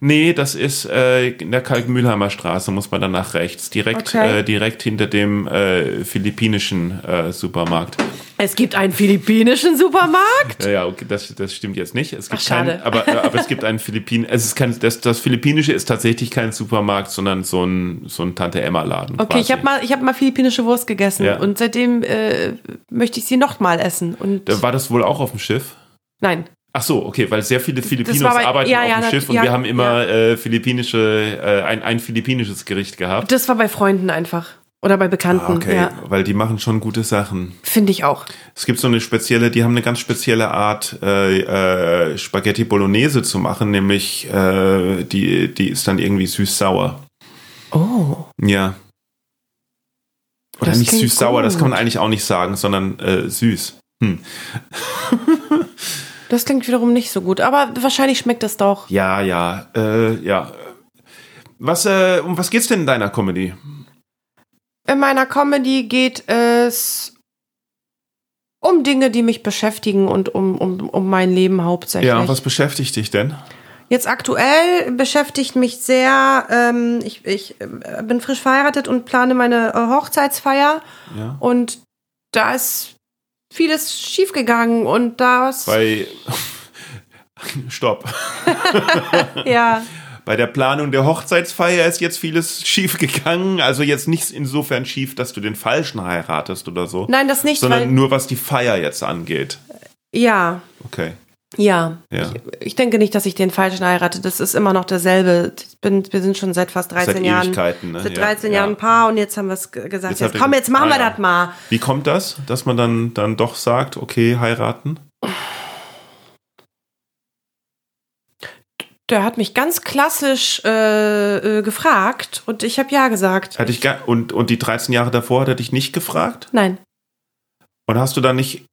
Nee, das ist äh, in der Kalkmühlheimer Straße, muss man dann nach rechts. Direkt, Okay. äh, direkt hinter dem äh, philippinischen äh, Supermarkt. Es gibt einen philippinischen Supermarkt? Ja, ja, okay, das, das stimmt jetzt nicht. Es gibt Ach, keinen, aber, äh, aber es gibt einen Philippin, es ist kein, das, das Philippinische ist tatsächlich kein Supermarkt, sondern so ein, so ein Tante-Emma-Laden. Okay, ich habe mal, ich hab mal philippinische Wurst gegessen Ja. und seitdem äh, möchte ich sie noch mal essen. Und War das wohl auch auf dem Schiff? nein, Ach so, okay, weil sehr viele Filipinos bei- arbeiten ja, auf ja, dem na- Schiff und ja, wir haben immer äh, philippinische, äh, ein, ein philippinisches Gericht gehabt. das war bei Freunden einfach. Oder bei Bekannten. Ah, okay, Ja, weil die machen schon gute Sachen. finde ich auch. Es gibt so eine spezielle, die haben eine ganz spezielle Art, äh, äh, Spaghetti Bolognese zu machen, nämlich äh, die, die ist dann irgendwie süß-sauer. Oh. Ja. Oder Das nicht süß-sauer, das kann man eigentlich auch nicht sagen, sondern äh, süß. Hm. Das klingt wiederum nicht so gut, aber wahrscheinlich schmeckt es doch. Ja, ja, äh, ja. Was, äh, um was geht's denn in deiner Comedy? In meiner Comedy geht es um Dinge, die mich beschäftigen und um, um, um mein Leben hauptsächlich. Ja, was beschäftigt dich denn? Jetzt aktuell beschäftigt mich sehr, ähm, ich, ich äh, bin frisch verheiratet und plane meine äh, Hochzeitsfeier Ja. und da ist vieles schiefgegangen und das, Bei Stopp. ja, Bei der Planung der Hochzeitsfeier ist jetzt vieles schief gegangen. Also jetzt nicht insofern schief, dass du den Falschen heiratest oder so. nein, das nicht, sondern nur was die Feier jetzt angeht. ja, Okay. Ja. Ja. Ich denke nicht, dass ich den Falschen heirate. Das ist immer noch derselbe. Ich bin, wir sind schon seit fast 13 Seit Jahren. Ne? Seit Ja, 13 ja. Jahren ein Paar und jetzt haben wir es gesagt. Jetzt Jetzt, komm, jetzt machen Ah, wir ja. das mal. Wie kommt das, dass man dann, dann doch sagt, okay, heiraten? Der hat mich ganz klassisch äh, äh, gefragt und ich habe ja gesagt. Hatte ich und, und die 13 Jahre davor hat er dich nicht gefragt? Nein. Und hast du dann nicht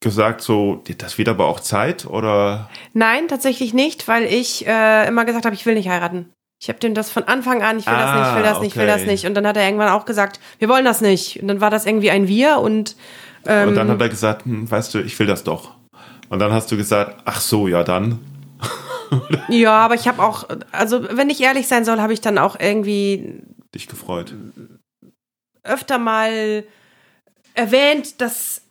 gesagt, so, das wird aber auch Zeit? Oder Nein, tatsächlich nicht, weil ich äh, immer gesagt habe, ich will nicht heiraten. Ich habe dem das von Anfang an, ich will das nicht, ich will das nicht, ich will das okay. nicht. Und dann hat er irgendwann auch gesagt, wir wollen das nicht. Und dann war das irgendwie ein Wir und ähm, Und dann hat er gesagt, hm, weißt du, ich will das doch. Und dann hast du gesagt, ach so, ja dann. ja, aber ich habe auch, also wenn ich ehrlich sein soll, habe ich dann auch irgendwie Dich gefreut. öfter mal erwähnt, dass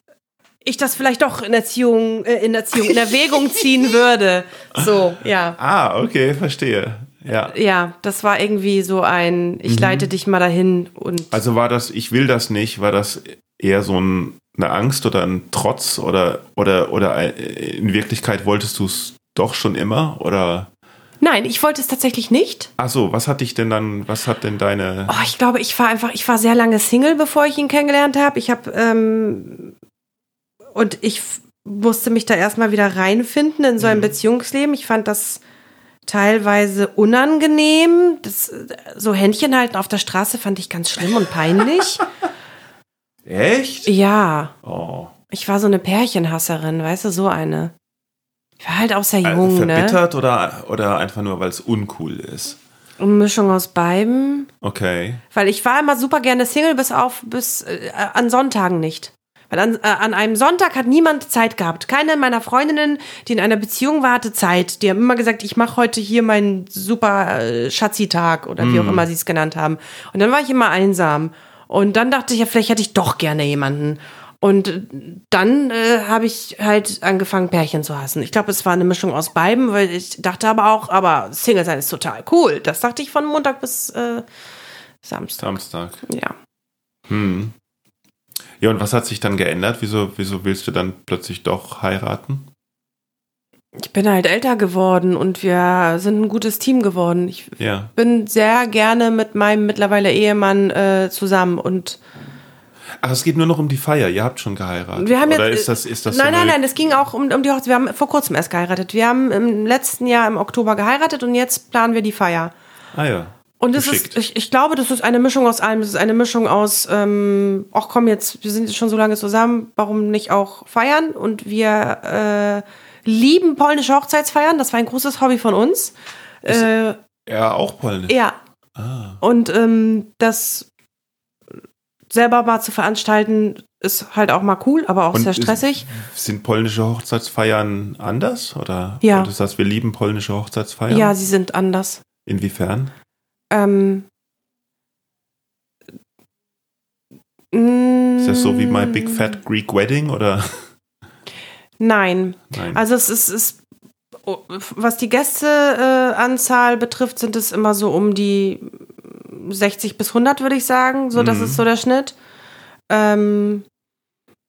ich das vielleicht doch in Erziehung, äh, in Erziehung, in Erwägung ziehen würde. So, ja. Ah, okay, verstehe. Ja. Ja, das war irgendwie so ein, ich leite dich mal dahin und Also war das, ich will das nicht, war das eher so ein, eine Angst oder ein Trotz oder, oder, oder in Wirklichkeit wolltest du es doch schon immer? Oder nein, ich wollte es tatsächlich nicht. ach so, was hat dich denn dann, was hat denn deine. Oh, ich glaube, ich war einfach, ich war sehr lange Single, bevor ich ihn kennengelernt habe. Ich habe ähm, und ich musste mich da erstmal wieder reinfinden in so ein Beziehungsleben. Ich fand das teilweise unangenehm. Das, so Händchen halten auf der Straße fand ich ganz schlimm und peinlich. Echt? ja, Oh. ich war so eine Pärchenhasserin, weißt du, so eine. Ich war halt auch sehr Äh, jung, ne? verbittert oder, oder einfach nur, weil es uncool ist? Eine Mischung aus beiden. Okay. Weil ich war immer super gerne Single, bis auf bis äh, an Sonntagen nicht. Weil an, äh, an einem Sonntag hat niemand Zeit gehabt. Keine meiner Freundinnen, die in einer Beziehung war, hatte Zeit. Die haben immer gesagt, ich mache heute hier meinen super äh, Schatzi-Tag oder wie auch immer sie es genannt haben. Und dann war ich immer einsam. Und dann dachte ich, ja, vielleicht hätte ich doch gerne jemanden. Und äh, dann äh, habe ich halt angefangen, Pärchen zu hassen. Ich glaube, es war eine Mischung aus beiden, weil ich dachte aber auch, aber Single sein ist total cool. Das dachte ich von Montag bis äh, Samstag. Samstag. Ja. Hm. Ja, und was hat sich dann geändert? Wieso, wieso willst du dann plötzlich doch heiraten? Ich bin halt älter geworden und wir sind ein gutes Team geworden. Ich Ja. bin sehr gerne mit meinem mittlerweile Ehemann äh, zusammen und Ach, es geht nur noch um die Feier. Ihr habt schon geheiratet. wir haben Oder jetzt, ist das, ist das nein, so nein, nein, es ging auch um, um die Hochzeit. Wir haben vor kurzem erst geheiratet. Wir haben im letzten Jahr im Oktober geheiratet und jetzt planen wir die Feier. Ah ja. Und es ist, ich, ich glaube, das ist eine Mischung aus allem. Es ist eine Mischung aus, ähm, ach komm jetzt, wir sind schon so lange zusammen, warum nicht auch feiern? Und wir äh, lieben polnische Hochzeitsfeiern. Das war ein großes Hobby von uns. Äh, Ja, auch polnisch. Ja. Ah. Und ähm, das selber mal zu veranstalten, ist halt auch mal cool, aber auch Und sehr ist- stressig. Sind polnische Hochzeitsfeiern anders? Oder? Ja. Das heißt, wir lieben polnische Hochzeitsfeiern? Ja, sie sind anders. Inwiefern? Ähm, Ist das so wie My Big Fat Greek Wedding? Oder? Nein. Nein. Also es ist, ist was die Gästeanzahl äh, betrifft, sind es immer so um die 60 bis 100, würde ich sagen. So, das Mhm. ist so der Schnitt. Ähm,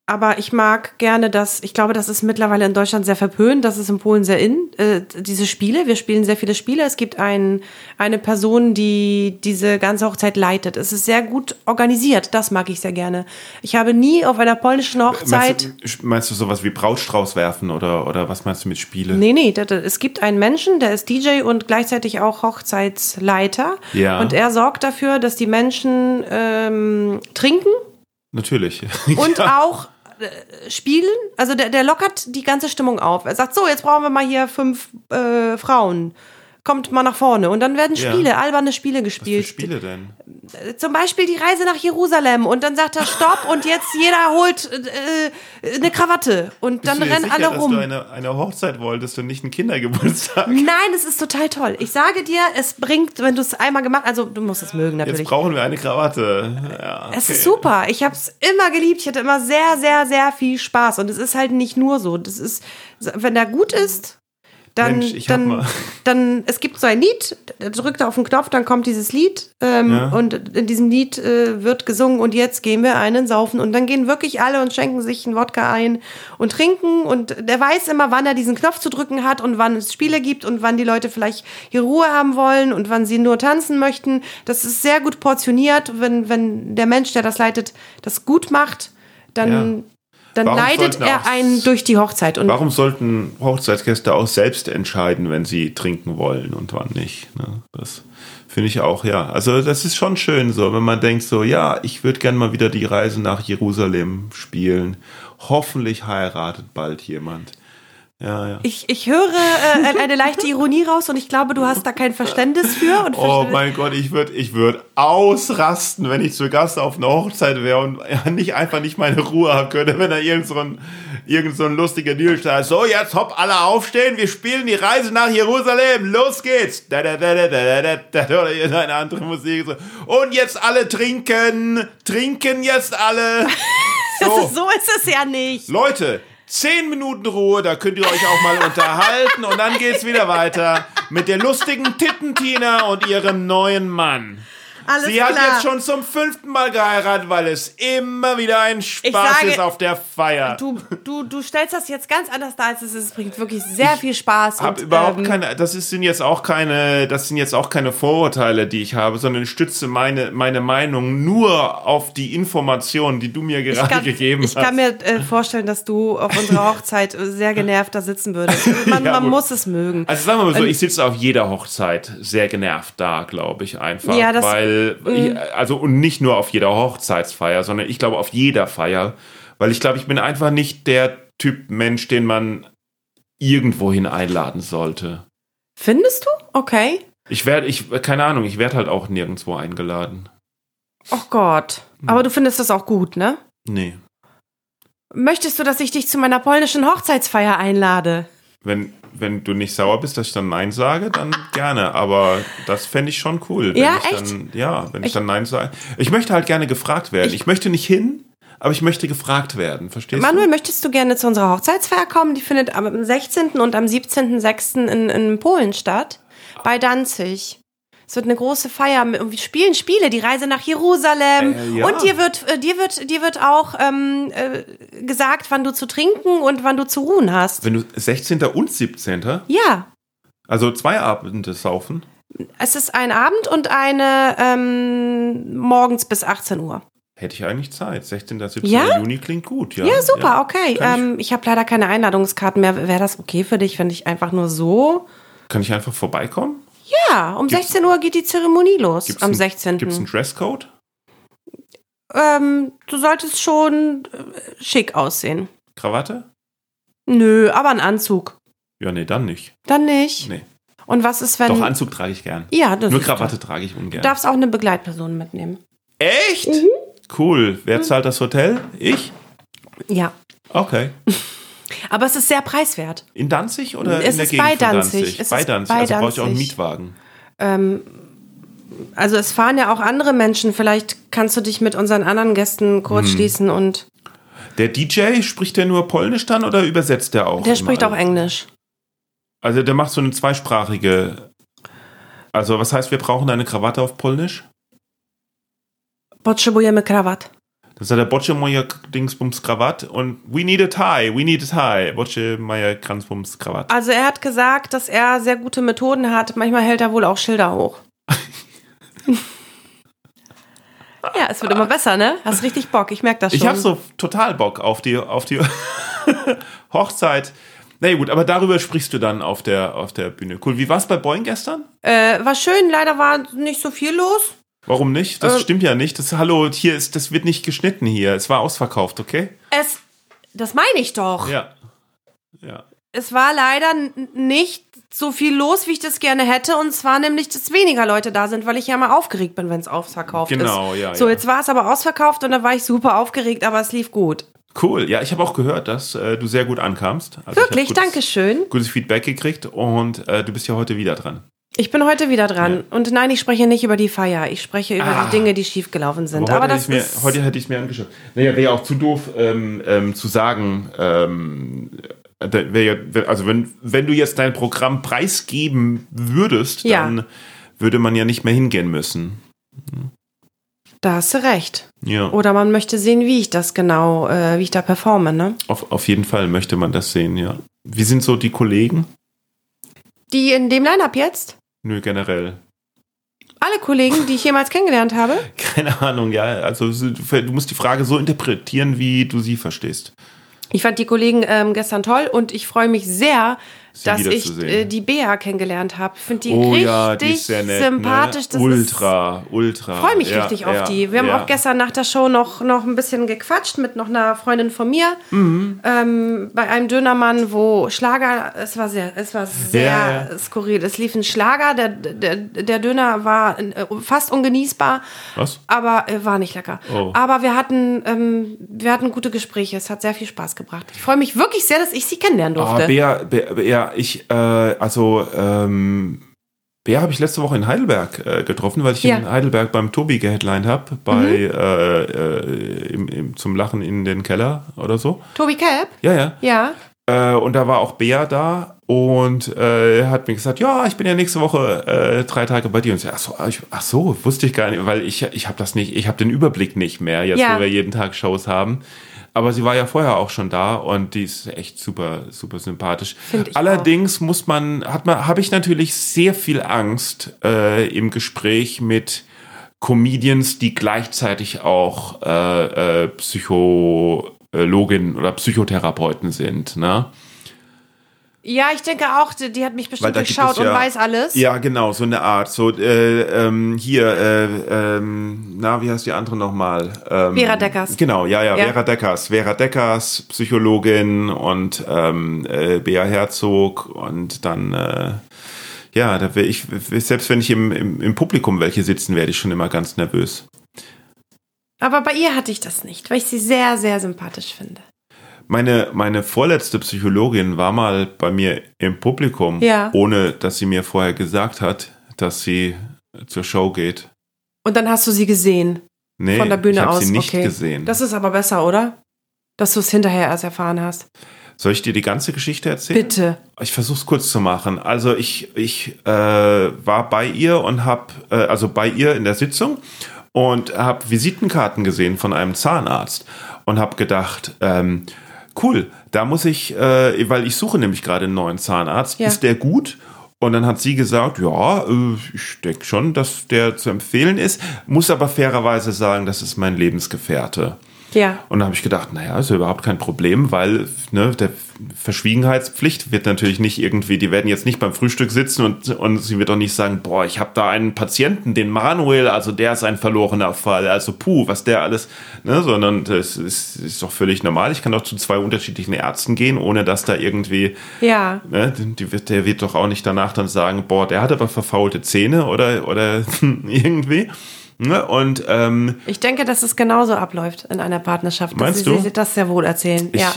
aber ich mag gerne das, ich glaube, das ist mittlerweile in Deutschland sehr verpönt, das ist in Polen sehr in, äh, diese Spiele. Wir spielen sehr viele Spiele. Es gibt ein, eine Person, die diese ganze Hochzeit leitet. Es ist sehr gut organisiert, das mag ich sehr gerne. Ich habe nie auf einer polnischen Hochzeit. Meinst du, meinst du sowas wie Brautstrauß werfen oder, oder was meinst du mit Spiele? Nee, nee, das, es gibt einen Menschen, der ist DJ und gleichzeitig auch Hochzeitsleiter. Ja. Und er sorgt dafür, dass die Menschen ähm, trinken Natürlich. und Ja. auch spielen. Also der, der lockert die ganze Stimmung auf. Er sagt so, jetzt brauchen wir mal hier fünf äh, Frauen. Kommt mal nach vorne. Und dann werden Ja. Spiele, alberne Spiele Was für gespielt. Spiele denn? Äh, Zum Beispiel die Reise nach Jerusalem. Und dann sagt er Stopp und jetzt jeder holt äh, äh, eine Krawatte. Und dann Bist dir rennen sicher, alle dass rum. du eine, eine Hochzeit wolltest und nicht einen Kindergeburtstag? Nein, es ist total toll. Ich sage dir, es bringt, wenn du es einmal gemacht also du musst es mögen Jetzt natürlich. brauchen wir eine Krawatte. Ja, Es okay. ist super. Ich habe es immer geliebt. Ich hatte immer sehr, sehr, sehr viel Spaß. Und es ist halt nicht nur so. Das ist, wenn der gut ist, dann, Mensch, ich hab dann, mal- dann, es gibt so ein Lied, drückt er auf den Knopf, dann kommt dieses Lied ähm, Ja. und in diesem Lied äh, wird gesungen und jetzt gehen wir einen saufen und dann gehen wirklich alle und schenken sich einen Wodka ein und trinken und der weiß immer, wann er diesen Knopf zu drücken hat und wann es Spiele gibt und wann die Leute vielleicht ihre Ruhe haben wollen und wann sie nur tanzen möchten. Das ist sehr gut portioniert, wenn, wenn der Mensch, der das leitet, das gut macht, dann, dann Warum sollten er einen durch die Hochzeit. Und Warum sollten Hochzeitsgäste auch selbst entscheiden, wenn sie trinken wollen und wann nicht? Ne? Das finde ich auch, ja. Also das ist schon schön so, wenn man denkt so, ja, ich würde gerne mal wieder die Reise nach Jerusalem spielen. Hoffentlich heiratet bald jemand. Ja, ja. Ich, ich höre äh, eine leichte Ironie raus und ich glaube, du hast da kein Verständnis für. Und Oh mein Gott, ich würde ich würd ausrasten, wenn ich zu Gast auf einer Hochzeit wäre und nicht einfach nicht meine Ruhe haben könnte, wenn da irgend so ein, irgend so ein lustiger Deal steht. So, jetzt hopp, alle aufstehen, wir spielen die Reise nach Jerusalem, los geht's. Da, da, da, da, da, da, da, da, oder irgendeine andere Musik. Und jetzt alle trinken, trinken jetzt alle. So. so ist es ja nicht. Leute, 10 Minuten Ruhe, da könnt ihr euch auch mal unterhalten und dann geht's wieder weiter mit der lustigen Tittentina und ihrem neuen Mann. Alles Sie klar. hat jetzt schon zum fünften Mal geheiratet, weil es immer wieder ein Spaß sage- ist auf der Feier. Du, du, du stellst das jetzt ganz anders dar, als es ist. Es bringt wirklich sehr viel Spaß. hab und, überhaupt ähm, keine, das sind jetzt auch keine, das sind jetzt auch keine Vorurteile, die ich habe, sondern ich stütze meine, meine Meinung nur auf die Informationen, die du mir ich gerade kann, gegeben ich hast. kann mir äh, vorstellen, dass du auf unserer Hochzeit sehr genervt da sitzen würdest. Man, Ja, man muss es mögen. Also sagen wir mal so, ich sitze auf jeder Hochzeit sehr genervt da, glaube ich einfach. Ja, das- weil, ich, also und nicht nur auf jeder Hochzeitsfeier, sondern ich glaube auf jeder Feier, weil ich glaube, ich bin einfach nicht der Typ Mensch, den man irgendwohin einladen sollte. Findest du? Okay. Ich werde, ich, keine Ahnung, ich werde halt auch nirgendwo eingeladen. Oh Gott. Hm. Aber du findest das auch gut, ne? Nee. Möchtest du, dass ich dich zu meiner polnischen Hochzeitsfeier einlade? Wenn, wenn du nicht sauer bist, dass ich dann Nein sage, dann gerne. Aber das fände ich schon cool. Wenn Ja, ich echt? Dann, ja, wenn ich, Ich- dann Nein sage. Ich möchte halt gerne gefragt werden. Ich, möchte nicht hin, aber ich möchte gefragt werden. Verstehst Manuel, du? möchtest du gerne zu unserer Hochzeitsfeier kommen? Die findet am 16. und am 17.06. in, in Polen statt. Bei Danzig. Es wird eine große Feier. Wir spielen Spiele, die Reise nach Jerusalem. Äh, ja. Und dir wird, äh, dir wird, dir wird auch ähm, äh, gesagt, wann du zu trinken und wann du zu ruhen hast. Wenn du 16. und 17. Ja. Also zwei Abende saufen. Es ist ein Abend und eine ähm, morgens bis 18 Uhr. Hätte ich eigentlich Zeit. 16. 17. Ja? Juni klingt gut, ja. Ja, super, okay. Kann Ähm, ich habe leider keine Einladungskarten mehr. Wäre das okay für dich, wenn ich einfach nur so? Kann ich einfach vorbeikommen? Ja, um 16 Uhr geht die Zeremonie los. Gibt's am ein- 16. Gibt es einen Dresscode? ähm, du solltest schon äh, schick aussehen. Krawatte? Nö, aber ein Anzug. Ja, nee, dann nicht. Dann nicht. Nee. Und was ist, wenn. Doch, Anzug trage ich gern. ja, das Nur Krawatte trage ich ungern. Du darfst auch eine Begleitperson mitnehmen. Echt? Mhm. Cool. Wer zahlt das Hotel? Ich? Ja. Okay. Aber es ist sehr preiswert. In Danzig oder Es in der ist Gegend bei von Danzig. Danzig? Es bei Danzig. bei also brauche ich auch einen Danzig. Mietwagen. Ähm, also es fahren ja auch andere Menschen. Vielleicht kannst du dich mit unseren anderen Gästen kurz schließen und Der DJ, spricht der nur Polnisch dann oder übersetzt der auch? der spricht auch? Englisch. Also der macht so eine zweisprachige. Also was heißt, wir brauchen eine Krawatte auf Polnisch? Potrzebujemy krawat. Das hat der Bocce Meier Dingsbums Krawatt und we need a tie, we need a tie. Bocce Meier Kranzbums Krawatt. Also er hat gesagt, dass er sehr gute Methoden hat. Manchmal hält er wohl auch Schilder hoch. ja, es wird immer besser, ne? Hast richtig Bock, ich merke das schon. Ich habe so total Bock auf die, auf die Hochzeit. Na nee, gut, aber darüber sprichst du dann auf der, auf der Bühne. Cool. Wie war's bei Boing gestern? Äh, war schön, leider war nicht so viel los. Warum nicht? Das Äh, stimmt ja nicht. Das Hallo, hier ist, das wird nicht geschnitten hier. Es war ausverkauft, okay? Es, das meine ich doch. Ja. Ja. Es war leider nicht so viel los, wie ich das gerne hätte. Und zwar nämlich, dass weniger Leute da sind, weil ich ja mal aufgeregt bin, wenn es ausverkauft Genau, ist. ja, So, ja. jetzt war es aber ausverkauft und da war ich super aufgeregt, aber es lief gut. Cool. Ja, ich habe auch gehört, dass äh, du sehr gut ankamst. Also Wirklich, gutes, danke schön. Gutes Feedback gekriegt und äh, du bist ja heute wieder dran. Ich bin heute wieder dran. Und nein, ich spreche nicht über die Feier. Ich spreche über Ah. die Dinge, die schiefgelaufen sind. Aber Aber, heute, das hätte mir, heute hätte ich es mir angeschaut. Naja, wäre ja auch zu doof ähm, ähm, zu sagen, ähm, ja, also wenn, wenn du jetzt dein Programm preisgeben würdest, Ja. dann würde man ja nicht mehr hingehen müssen. da hast du recht. Ja, Oder man möchte sehen, wie ich das genau, äh, wie ich da performe, ne? auf, auf jeden Fall möchte man das sehen, ja. Wie sind so die Kollegen? Die in dem Line-Up jetzt? Nö, generell. Alle Kollegen, die ich jemals kennengelernt habe? Keine Ahnung, ja. Also du musst die Frage so interpretieren, wie du sie verstehst. Ich fand die Kollegen ähm, gestern toll und ich freue mich sehr, dass ich äh, die Bea kennengelernt habe. Ich finde die oh richtig ja, die ist sehr nett. sympathisch. Ne? ultra, ultra. Ich freue mich Ja, richtig auf ja, die. Wir haben auch gestern nach der Show noch, noch ein bisschen gequatscht mit noch einer Freundin von mir. Mhm. Ähm, bei einem Dönermann, wo Schlager, es war sehr, es war sehr skurril. Es lief ein Schlager, der, der, der Döner war äh, fast ungenießbar. Was? Aber äh, war nicht lecker. Oh. Aber wir hatten, ähm, wir hatten gute Gespräche. Es hat sehr viel Spaß gebracht. Ich freue mich wirklich sehr, dass ich sie kennenlernen durfte. Bea, Bea, Bea, ich, äh, also, ähm, Bea habe ich letzte Woche in Heidelberg äh, getroffen, weil ich Ja. in Heidelberg beim Tobi geheadlined habe, bei, äh, äh, im, im, zum Lachen in den Keller oder so. Tobi Cap? Ja, ja. Ja. Äh, und da war auch Bea da und äh, er hat mir gesagt, ja, ich bin ja nächste Woche äh, drei Tage bei dir. Und ich, so, ach, so, ich, ach so, wusste ich gar nicht, weil ich, ich habe das nicht, ich habe den Überblick nicht mehr, jetzt Ja. wo wir jeden Tag Shows haben. Aber sie war ja vorher auch schon da und die ist echt super, super sympathisch. Allerdings muss man, hat man, habe ich natürlich sehr viel Angst äh, im Gespräch mit Comedians, die gleichzeitig auch äh, äh, Psychologinnen oder Psychotherapeuten sind. Ne? Ja, ich denke auch, die, hat mich bestimmt es ja- und weiß alles. Ja, genau, so eine Art. So, äh, ähm, hier, äh, ähm, na, wie heißt die andere nochmal? Ähm, Vera Deckers. Genau, ja, ja, Ja. Vera Deckers. Vera Deckers, Psychologin und ähm, äh, Bea Herzog und dann, äh, ja, da ich, selbst wenn ich im, im, im Publikum welche sitzen, werde ich schon immer ganz nervös. Aber bei ihr hatte ich das nicht, weil ich sie sehr, sehr sympathisch finde. Meine, meine vorletzte Psychologin war mal bei mir im Publikum, Ja. ohne dass sie mir vorher gesagt hat, dass sie zur Show geht. Und dann hast du sie gesehen. Nee, Von der Bühne ich habe aus, sie nicht okay. gesehen. Das ist aber besser, oder? Dass du es hinterher erst erfahren hast. Soll ich dir die ganze Geschichte erzählen? Bitte. Ich versuche es kurz zu machen. Also ich, ich äh, war bei ihr und habe, äh, also bei ihr in der Sitzung und habe Visitenkarten gesehen von einem Zahnarzt und habe gedacht, ähm, cool, da muss ich, äh, weil ich suche nämlich gerade einen neuen Zahnarzt, Ja. ist der gut? Und dann hat sie gesagt, ja, äh, ich denke schon, dass der zu empfehlen ist, muss aber fairerweise sagen, das ist mein Lebensgefährte. Ja. Und da habe ich gedacht, naja, ist ja überhaupt kein Problem, weil ne, der Verschwiegenheitspflicht wird natürlich nicht irgendwie, die werden jetzt nicht beim Frühstück sitzen und, und sie wird auch nicht sagen, boah, ich habe da einen Patienten, den Manuel, also der ist ein verlorener Fall, also puh, was der alles, ne, sondern das ist, ist doch völlig normal. Ich kann doch zu zwei unterschiedlichen Ärzten gehen, ohne dass da irgendwie, Ja. ne, die wird, der wird doch auch nicht danach dann sagen, boah, der hat aber verfaulte Zähne oder, oder irgendwie. Ne? Und ähm, Ich denke, dass es genauso abläuft in einer Partnerschaft. Meinst sie, du? Sie das sehr wohl erzählen. Ich, ja.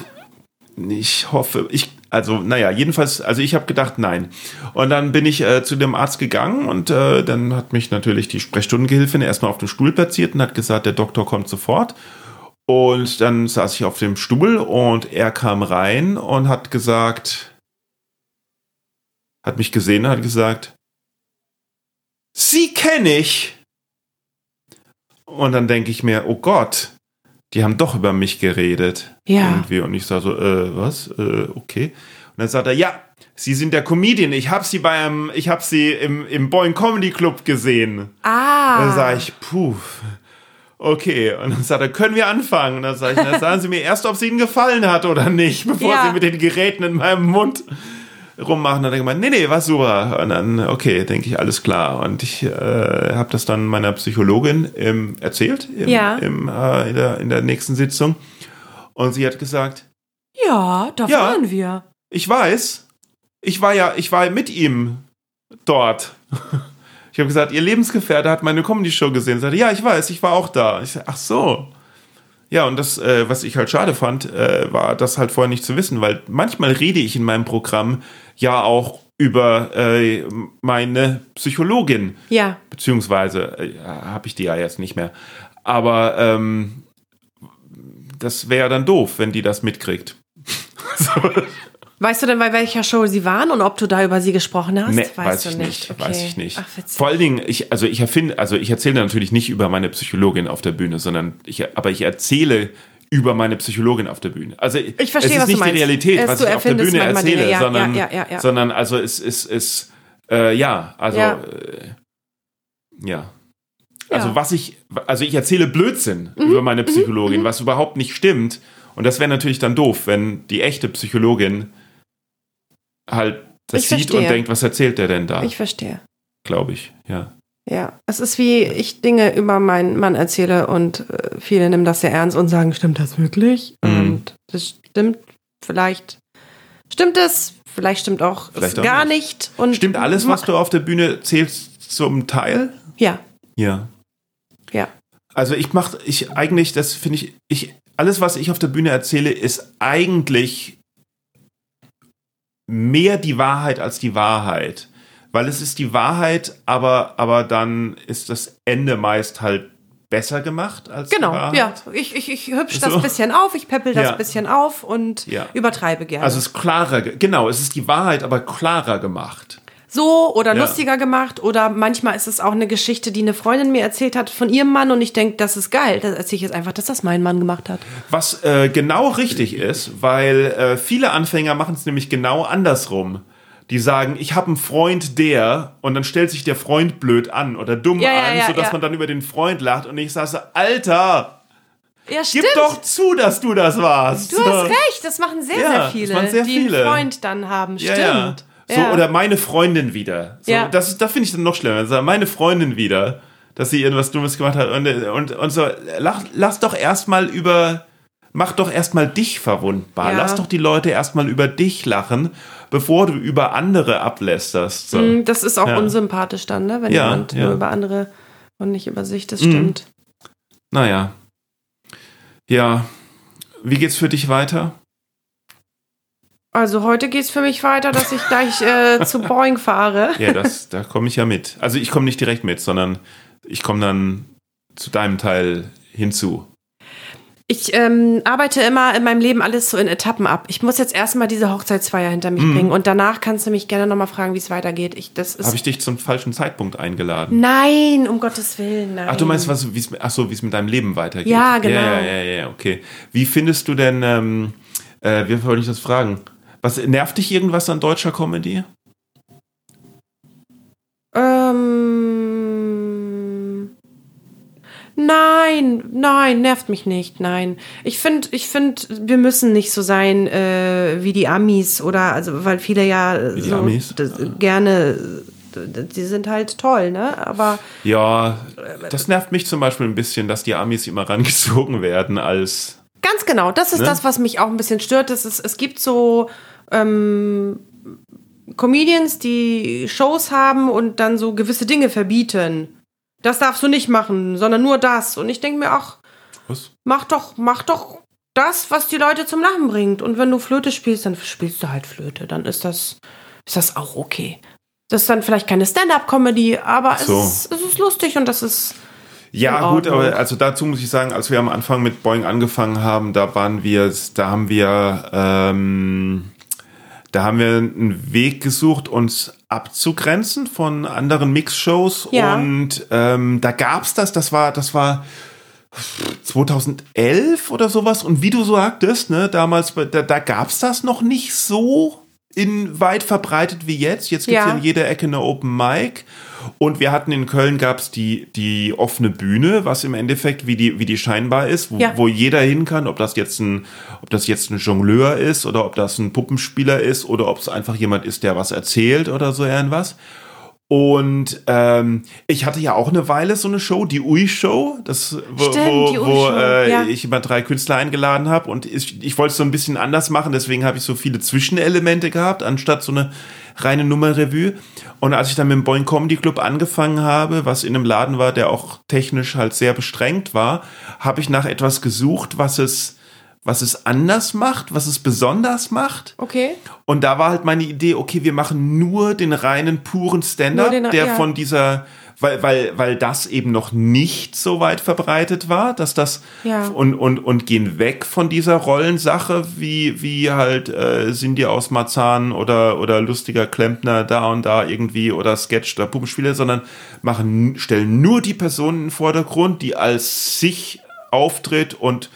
ich hoffe, ich, also naja, jedenfalls, also ich habe gedacht, nein. Und dann bin ich äh, zu dem Arzt gegangen und äh, dann hat mich natürlich die Sprechstundengehilfin erstmal auf den Stuhl platziert und hat gesagt, der Doktor kommt sofort. Und dann saß ich auf dem Stuhl und er kam rein und hat gesagt, hat mich gesehen und hat gesagt, Sie kenne ich. Und dann denke ich mir, oh Gott, die haben doch über mich geredet. Ja. Irgendwie. Und ich sah so, äh, was? Äh, okay. Und dann sagt er, ja, Sie sind der Comedian. Ich habe Sie beim, ich habe Sie im, im Boeing Comedy Club gesehen. Ah. Dann sage ich, puh, okay. Und dann sagt er, können wir anfangen? Und dann sage ich, dann sagen Sie mir erst, ob es Ihnen gefallen hat oder nicht, bevor Ja. Sie mit den Geräten in meinem Mund rummachen. Dann hat er gemeint, nee, nee, war super. Und dann, okay, denke ich, alles klar. Und ich äh, habe das dann meiner Psychologin ähm, erzählt im, Ja. im, äh, in, der, in der nächsten Sitzung. Und sie hat gesagt, Ja, da Ja. waren wir. ich weiß, ich war ja, ich war mit ihm dort. Ich habe gesagt, ihr Lebensgefährte hat meine Comedy-Show gesehen. Sie sagte, ja, ich weiß, ich war auch da. Ich sag, ach so. Ja, und das, äh, was ich halt schade fand, äh, war das halt vorher nicht zu wissen, weil manchmal rede ich in meinem Programm ja auch über äh, meine Psychologin, Ja. beziehungsweise äh, habe ich die ja jetzt nicht mehr. Aber ähm, das wäre dann doof, wenn die das mitkriegt. Weißt du denn, bei welcher Show sie waren und ob du da über sie gesprochen hast? Nee, weißt weiß ich nicht, Okay. weiß ich nicht. Ach, witzig. Vor allen Dingen, ich, also ich erfinde, also ich erzähle natürlich nicht über meine Psychologin auf der Bühne, sondern ich, aber ich erzähle über meine Psychologin auf der Bühne. Also Ich verstehe, es ist nicht die. Realität, Es- was ich auf der Bühne erzähle, ja, sondern, ja, ja, sondern also es ist, ist, äh, ja, also Ja. Äh, ja. Also. Mhm. was ich, also ich erzähle Blödsinn über meine Psychologin, was überhaupt nicht stimmt. Und das wäre natürlich dann doof, wenn die echte Psychologin halt das Ich sieht und verstehe. denkt, was erzählt der denn da? Ich verstehe. Glaube ich, ja. Ja, es ist wie ich Dinge über meinen Mann erzähle und äh, viele nehmen das sehr ernst und sagen, stimmt das wirklich? Mhm. Und das stimmt vielleicht. Stimmt es? Vielleicht stimmt auch Vielleicht auch gar nicht. Und Stimmt alles, was du auf der Bühne erzählst, zum Teil? Ja, Ja. ja. Also ich mache, ich eigentlich, das finde ich, ich, alles, was ich auf der Bühne erzähle, ist eigentlich mehr die Wahrheit als die Wahrheit. Weil es ist die Wahrheit, aber, aber dann ist das Ende meist halt besser gemacht als Genau, ja. Ich, ich, ich hübsch das So. ein bisschen auf, ich peppel das Ja. ein bisschen auf und Ja. übertreibe gerne. Also es ist klarer, ge- genau, es ist die Wahrheit, aber klarer gemacht. So oder Ja. lustiger gemacht oder manchmal ist es auch eine Geschichte, die eine Freundin mir erzählt hat von ihrem Mann und ich denke, das ist geil. Das erzähle ich jetzt einfach, dass das mein Mann gemacht hat. Was äh, genau richtig ist, weil äh, viele Anfänger machen es nämlich genau andersrum. Die sagen, ich habe einen Freund, der, und dann stellt sich der Freund blöd an oder dumm Ja, an, ja, sodass ja. man dann über den Freund lacht. Und ich sage so, Alter, Ja, gib stimmt. doch zu, dass du das warst. Du hast recht, das machen sehr, sehr viele, sehr die viele. einen Freund dann haben. Stimmt. So, Ja. oder meine Freundin wieder. So, Ja. das, ist- da finde ich dann noch schlimmer. Also meine Freundin wieder, dass sie irgendwas Dummes gemacht hat. Und, und, und so, lach, lass doch erstmal über, mach doch erstmal dich verwundbar. Ja. Lass doch die Leute erstmal über dich lachen, bevor du über andere ablästerst. So. Mm, Das ist auch Ja. unsympathisch dann, ne? wenn Ja, jemand ja. nur über andere und nicht über sich, das Mhm. stimmt. Naja. Ja. Wie geht's für dich weiter? Also heute geht's für mich weiter, dass ich gleich äh, zu Boeing fahre. Ja, das, da komme ich ja mit. Also ich komme nicht direkt mit, sondern ich komme dann zu deinem Teil hinzu. Ich ähm, arbeite immer in meinem Leben alles so in Etappen ab. Ich muss jetzt erstmal diese Hochzeitsfeier hinter mich bringen und danach kannst du mich gerne nochmal fragen, wie es weitergeht. Ich, das ist Habe ich dich zum falschen Zeitpunkt eingeladen? Nein, um Gottes Willen, nein. Ach, du meinst, was, wie's, ach so, wie es mit deinem Leben weitergeht? Ja, genau. Ja, ja, ja, ja, okay. Wie findest du denn, ähm, äh, wie wollte ich das fragen? Was nervt dich irgendwas an deutscher Comedy? Ähm. Nein, nein, nervt mich nicht, nein. Ich finde, ich finde, wir müssen nicht so sein äh, wie die Amis oder also, weil viele ja Wie die so Amis? das, gerne, die sind halt toll, ne? Aber Ja, das nervt mich zum Beispiel ein bisschen, dass die Amis immer rangezogen werden als. Ganz genau, das ist Ne? das, was mich auch ein bisschen stört. Es, ist, es gibt so ähm, Comedians, die Shows haben und dann so gewisse Dinge verbieten. Das darfst du nicht machen, sondern nur das. Und ich denke mir auch, Was? mach doch, mach doch das, was die Leute zum Lachen bringt. Und wenn du Flöte spielst, dann spielst du halt Flöte. Dann ist das, ist das auch okay. Das ist dann vielleicht keine Stand-up-Comedy, aber So. es, ist, es ist lustig und das ist Ja, gut, aber also dazu muss ich sagen, als wir am Anfang mit Boeing angefangen haben, da waren wir, da haben wir, ähm, da haben wir einen Weg gesucht, uns abzugrenzen von anderen Mixshows Ja. und ähm, da gab's das, das war, das war 2011 oder sowas. Und wie du sagtest, ne, damals, da, da gab es das noch nicht so in weit verbreitet wie jetzt. Jetzt gibt es ja. in jeder Ecke eine Open Mic. Und wir hatten in Köln gab es die, die offene Bühne, was im Endeffekt wie die, wie die scheinbar ist, wo, ja. wo jeder hin kann, ob das jetzt ein, ob das jetzt ein Jongleur ist oder ob das ein Puppenspieler ist oder ob es einfach jemand ist, der was erzählt oder so irgendwas. Und ähm, ich hatte ja auch eine Weile so eine Show, die Ui-Show, das wo, Stimmt, wo, wo äh, ja. ich immer drei Künstler eingeladen habe und ich, ich wollte es so ein bisschen anders machen, deswegen habe ich so viele Zwischenelemente gehabt, anstatt so eine reine Nummerrevue. Und als ich dann mit dem Boing Comedy Club angefangen habe, was in einem Laden war, der auch technisch halt sehr bestrengt war, habe ich nach etwas gesucht, was es was es anders macht, was es besonders macht. Okay. Und da war halt meine Idee, okay, wir machen nur den reinen puren Stand-up, der ja. von dieser weil, weil, weil das eben noch nicht so weit verbreitet war, dass das ja. und, und, und gehen weg von dieser Rollensache, wie, wie halt äh, sind die aus Marzahn oder, oder lustiger Klempner da und da irgendwie oder Sketch oder Puppenspieler, sondern machen, stellen nur die Personen in den Vordergrund, die als sich auftritt und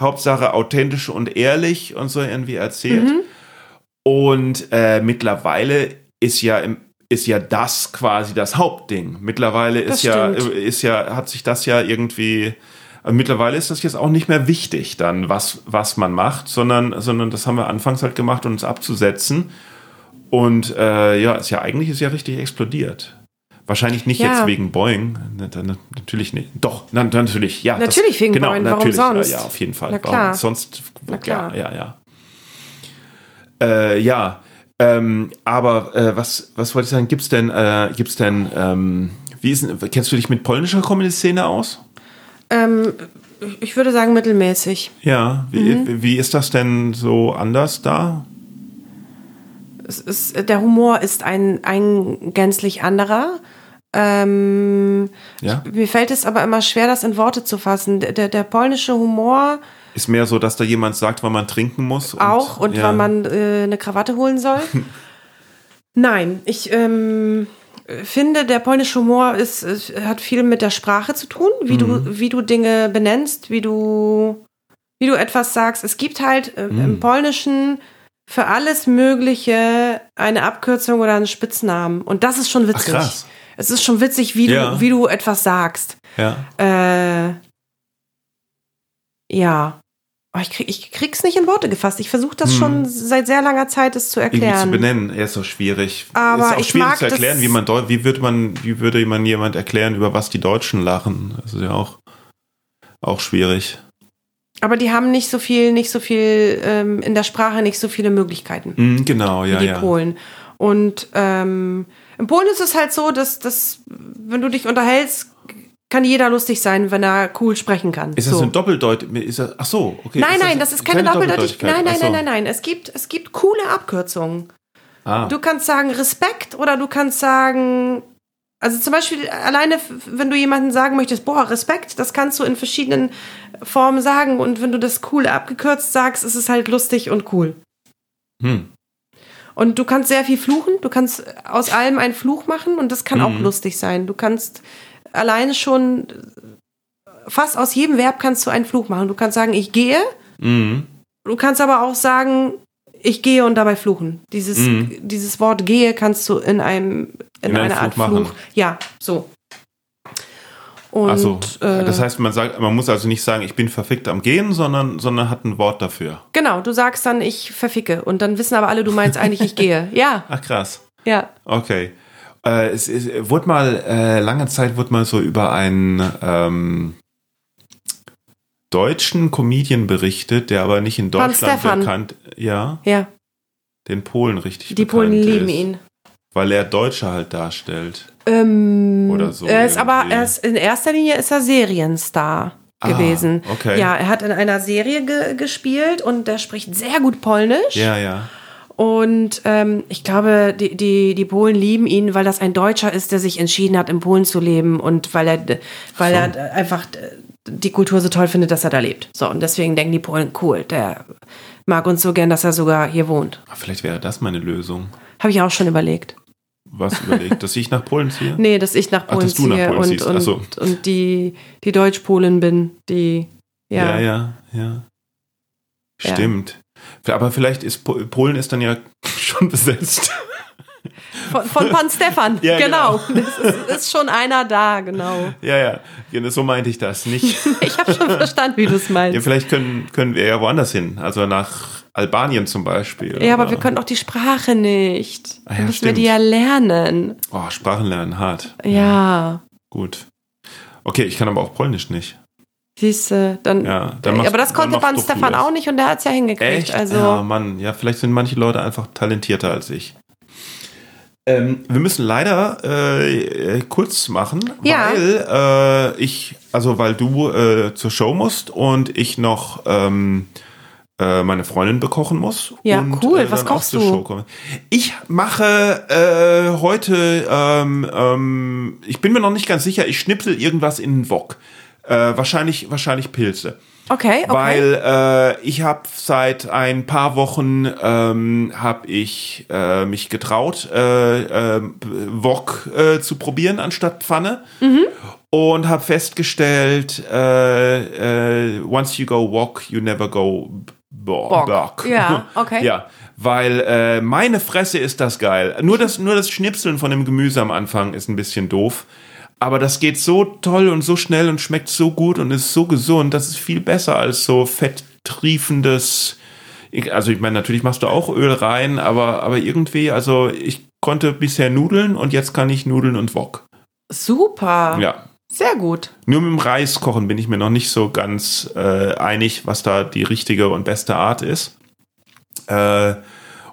Hauptsache authentisch und ehrlich und so irgendwie erzählt. Mhm. Und äh, mittlerweile ist ja im ist ja das quasi das Hauptding. Mittlerweile ist ja ist ja hat sich das ja irgendwie äh, mittlerweile ist das jetzt auch nicht mehr wichtig dann was was man macht, sondern sondern das haben wir anfangs halt gemacht, um uns abzusetzen. Und äh, ja, ist ja eigentlich ist ja richtig explodiert. Wahrscheinlich nicht ja. jetzt wegen Boeing. Natürlich nicht. Doch, na, natürlich, ja. Natürlich das, wegen genau, Boeing, warum sonst? Ja, auf jeden Fall. Na klar. Warum sonst, Na klar. ja, ja, ja. Äh, ja, ähm, aber äh, was, was wollte ich sagen? Gibt's denn, äh, gibt's denn, ähm, wie ist, kennst du dich mit polnischer Comedy-Szene aus? Ähm, ich würde sagen mittelmäßig. Ja, wie, mhm. wie ist das denn so anders da? Es ist, der Humor ist ein, ein gänzlich anderer. Ähm, ja? mir fällt es aber immer schwer, das in Worte zu fassen. Der, der polnische Humor ist mehr so, dass da jemand sagt, wann man trinken muss. Und, auch und ja. wann man äh, eine Krawatte holen soll. Nein, ich ähm, finde, der polnische Humor ist, hat viel mit der Sprache zu tun, wie mhm. du wie du Dinge benennst, wie du wie du etwas sagst. Es gibt halt äh, mhm. im Polnischen für alles Mögliche eine Abkürzung oder einen Spitznamen und das ist schon witzig. Ach, krass es ist schon witzig, wie, ja. du, wie du etwas sagst. Ja. Äh, ja. Aber ich, krieg, ich krieg's nicht in Worte gefasst. Ich versuche das hm. schon seit sehr langer Zeit, es zu erklären. Irgendwie zu benennen, er ist so schwierig. Aber ist auch ich schwierig mag zu erklären, wie man wie würde man, wie würde man jemand erklären, über was die Deutschen lachen. Das ist ja auch, auch schwierig. Aber die haben nicht so viel, nicht so viel ähm, in der Sprache, nicht so viele Möglichkeiten. Mm, genau, ja, wie die ja. Polen. Und ähm, in Polen ist es halt so, dass, dass wenn du dich unterhältst, kann jeder lustig sein, wenn er cool sprechen kann. Ist das so. eine Doppeldeutigkeit? Ach so, okay. Nein, nein, das, das ist keine, keine Doppeldeutigkeit. Nein, nein, so. nein, nein, nein. Es gibt, es gibt coole Abkürzungen. Ah. Du kannst sagen Respekt oder du kannst sagen, also zum Beispiel alleine, wenn du jemanden sagen möchtest, boah, Respekt, das kannst du in verschiedenen Formen sagen und wenn du das cool abgekürzt sagst, ist es halt lustig und cool. Hm. Und du kannst sehr viel fluchen, du kannst aus allem einen Fluch machen und das kann mhm. auch lustig sein. Du kannst alleine schon fast aus jedem Verb kannst du einen Fluch machen. Du kannst sagen, ich gehe. Mhm. Du kannst aber auch sagen, ich gehe und dabei fluchen. Dieses, mhm. dieses Wort gehe kannst du in einem in, in einer Art Fluch, Fluch. Ja, so. Und, also, äh, das heißt, man sagt, man muss also nicht sagen, ich bin verfickt am Gehen, sondern, sondern hat ein Wort dafür. Genau, du sagst dann, ich verficke. Und dann wissen aber alle, du meinst eigentlich, ich gehe. Ja. Ach krass. Ja. Okay. Äh, es, es wurde mal, äh, lange Zeit wurde mal so über einen ähm, deutschen Comedian berichtet, der aber nicht in Deutschland bekannt, ja. Ja. Den Polen richtig Die Polen lieben ist, ihn. Weil er Deutsche halt darstellt. Ähm, Oder so. Er ist aber er ist, in erster Linie ist er Serienstar ah, gewesen. Okay. Ja, er hat in einer Serie ge gespielt und er spricht sehr gut Polnisch. Ja, ja. Und ähm, ich glaube, die, die, die Polen lieben ihn, weil das ein Deutscher ist, der sich entschieden hat, in Polen zu leben und weil er, weil so. er einfach die Kultur so toll findet, dass er da lebt. So, und deswegen denken die Polen, cool, der mag uns so gern, dass er sogar hier wohnt. Vielleicht wäre das meine Lösung. Habe ich auch schon überlegt. was überlegt? Dass ich nach Polen ziehe? Nee, dass ich nach Ach, Polen dass du nach ziehe Polen und, ziehst. Ach so. und, und die, die Deutsch-Polin bin, die, ja. ja, ja. ja. Stimmt. Aber vielleicht ist Po- Polen ist dann ja schon besetzt. Von, von Pan Stefan, Ja, genau. Es ist, ist schon einer da, genau. ja, ja. Ja, So meinte ich das nicht. Ich habe schon verstanden, wie du es Ja, meinst. vielleicht können, können wir ja woanders hin. Also nach Albanien zum Beispiel. Ja, aber oder- wir können auch die Sprache nicht. Ah ja, müssen wir die ja lernen. Oh, Sprachen lernen, hart. Ja. Gut. Okay, ich kann aber auch Polnisch nicht. Siehste, dann. Ja, dann machst- aber das konnte Pan Stefan auch nicht und der hat es ja hingekriegt. Echt? Also, Ja, Mann. Ja, vielleicht sind manche Leute einfach talentierter als ich. Ähm, wir müssen leider äh, äh, kurz machen, Ja. weil äh, ich, also weil du äh, zur Show musst und ich noch ähm, äh, meine Freundin bekochen muss. Ja, und, cool. äh, Was kochst du? Ich mache heute, ähm, ähm, ich bin mir noch nicht ganz sicher, ich schnipsel irgendwas in den Wok. Wahrscheinlich, wahrscheinlich Pilze. Okay, okay. Weil äh, ich habe seit ein paar Wochen ähm, habe ich äh, mich getraut, äh, äh, Wok äh, zu probieren anstatt Pfanne und habe festgestellt, äh, äh, once you go wok, you never go bo Wok. bok. Ja, okay. ja, weil äh, meine Fresse ist das geil. Nur das, nur das Schnipseln von dem Gemüse am Anfang ist ein bisschen doof. Aber das geht so toll und so schnell und schmeckt so gut und ist so gesund. Das ist viel besser als so fetttriefendes. Also ich meine, natürlich machst du auch Öl rein, aber, aber irgendwie, also ich konnte bisher Nudeln und jetzt kann ich Nudeln und Wok. Super. Ja. Sehr gut. Nur mit dem Reis kochen bin ich mir noch nicht so ganz äh, einig, was da die richtige und beste Art ist. Äh,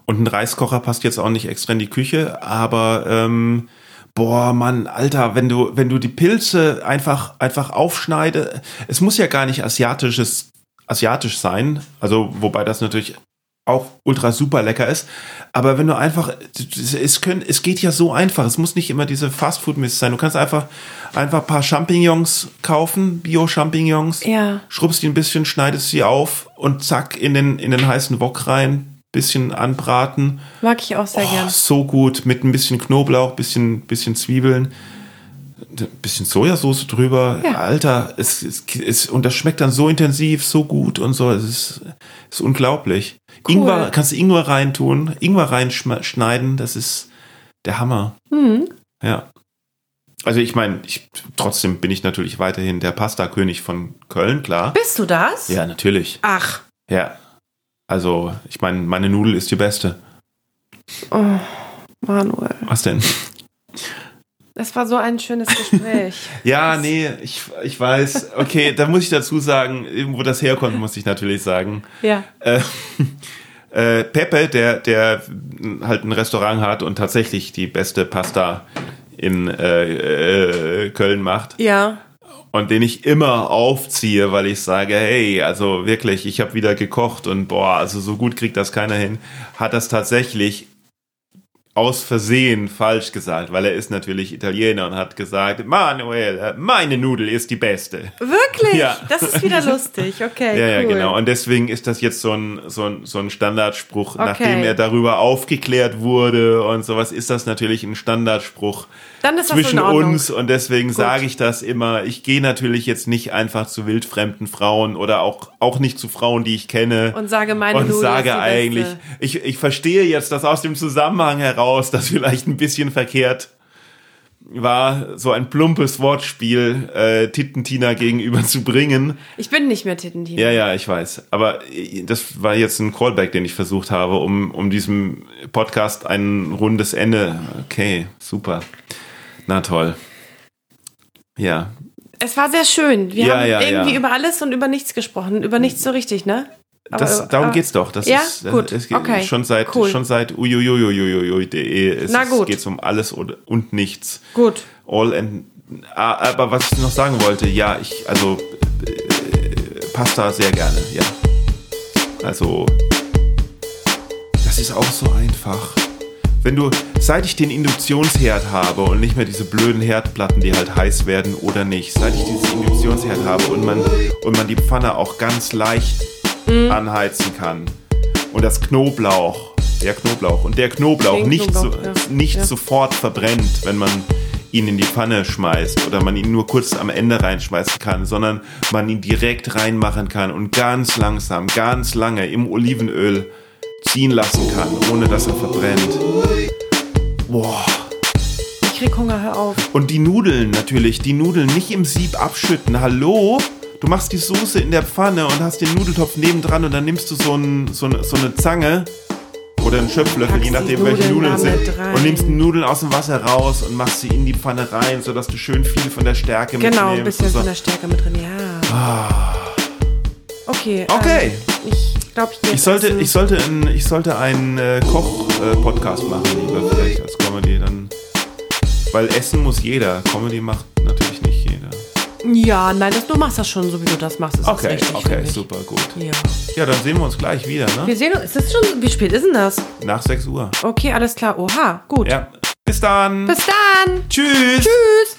und ein Reiskocher passt jetzt auch nicht extra in die Küche, aber ähm, boah, Mann, Alter, wenn du, wenn du die Pilze einfach, einfach aufschneide, es muss ja gar nicht asiatisches, asiatisch sein, also wobei das natürlich auch ultra super lecker ist. Aber wenn du einfach, es, können, es geht ja so einfach. Es muss nicht immer diese Fastfood-Mist sein. Du kannst einfach, einfach ein paar Champignons kaufen, Bio-Champignons, Ja. schrubbst die ein bisschen, schneidest sie auf und zack in den, in den heißen Wok rein, bisschen anbraten. Mag ich auch sehr Oh, gern. so gut mit ein bisschen Knoblauch, bisschen, bisschen Zwiebeln, ein bisschen Sojasauce drüber. Ja. Alter, es, es, es, und das schmeckt dann so intensiv, so gut und so. Es ist, ist unglaublich. Cool. Ingwer, kannst du Ingwer reintun, Ingwer reinschneiden, das ist der Hammer. Mhm. Ja. Also ich meine, ich, trotzdem bin ich natürlich weiterhin der Pasta-König von Köln, klar. Bist du das? Ja, natürlich. Ach. Ja. Also, ich meine, meine Nudel ist die beste. Oh, Manuel. Was denn? Das war so ein schönes Gespräch. Ja, nee, ich, ich weiß. Okay, da muss ich dazu sagen, wo das herkommt, muss ich natürlich sagen. ja. Äh, äh, Pepe, der, der halt ein Restaurant hat und tatsächlich die beste Pasta in äh, äh, Köln macht Ja. Und den ich immer aufziehe, weil ich sage, hey, also wirklich, ich habe wieder gekocht und boah, also so gut kriegt das keiner hin, hat das tatsächlich aus Versehen falsch gesagt, weil er ist natürlich Italiener und hat gesagt, Manuel, meine Nudel ist die beste. Wirklich? Ja. Das ist wieder lustig. Okay. Ja, ja, cool. genau. Und deswegen ist das jetzt so ein, so ein, so ein Standardspruch, Okay. nachdem er darüber aufgeklärt wurde und sowas, ist das natürlich ein Standardspruch Dann ist das zwischen in Ordnung. uns und deswegen sage ich das immer. Ich gehe natürlich jetzt nicht einfach zu wildfremden Frauen oder auch, auch nicht zu Frauen, die ich kenne. Und sage, meine und Nudel sage eigentlich, beste. ich, ich verstehe jetzt das aus dem Zusammenhang heraus, das vielleicht ein bisschen verkehrt war, so ein plumpes Wortspiel äh, Tittentina gegenüber zu bringen. Ich bin nicht mehr Tittentina. Ja, ja, ich weiß. Aber äh, das war jetzt ein Callback, den ich versucht habe, um, um diesem Podcast ein rundes Ende. Okay, super. Na toll. Ja, Es war sehr schön. Wir Ja, haben ja, irgendwie ja. über alles und über nichts gesprochen. Über nichts so richtig, ne? Aber- das, darum aber- geht's doch. Das Ja? ist, Gut. Es geht Okay. Schon seit, Cool. schon seit uiuiuiuiui.de Na es gut. geht's um alles und, und nichts. Gut. All and, ah, aber was ich noch sagen wollte, ja, ich, also, äh, Pasta sehr gerne, ja. Also, das ist auch so einfach. Wenn du, seit ich den Induktionsherd habe und nicht mehr diese blöden Herdplatten, die halt heiß werden oder nicht, seit ich dieses Induktionsherd habe und man, und man die Pfanne auch ganz leicht anheizen kann und das Knoblauch Der Knoblauch. Und der Knoblauch Den nicht, Knoblauch, so, ja. nicht Ja. sofort verbrennt, wenn man ihn in die Pfanne schmeißt oder man ihn nur kurz am Ende reinschmeißen kann, sondern man ihn direkt reinmachen kann und ganz langsam, ganz lange im Olivenöl ziehen lassen kann, ohne dass er verbrennt. Boah. Ich krieg Hunger, hör auf. Und die Nudeln natürlich, die Nudeln nicht im Sieb abschütten. Hallo? Du machst die Soße in der Pfanne und hast den Nudeltopf nebendran und dann nimmst du so, ein, so, eine, so eine Zange oder einen Schöpflöffel, je nachdem die welche Nudeln Nudeln sind. rein. Und nimmst die Nudeln aus dem Wasser raus und machst sie in die Pfanne rein, sodass du schön viel von der Stärke Genau, ein mitnimmst. bisschen und so. von der Stärke mit drin, ja. Okay. Okay. Ähm, ich glaube, ich Ich sollte, essen. ich sollte, ein, ich sollte einen äh, Koch-Podcast machen, lieber vielleicht als Comedy. Dann, weil Essen muss jeder. Comedy macht natürlich nicht jeder. Ja, nein, das, du machst das schon, so wie du das machst. Ist Okay, richtig, okay, super, gut. Ja. Ja, dann sehen wir uns gleich wieder, ne? Wir sehen uns. Ist das schon. Wie spät ist denn das? Nach 6 Uhr. Okay, alles klar. Oha, gut. Ja. Bis dann. Bis dann. Tschüss. Tschüss.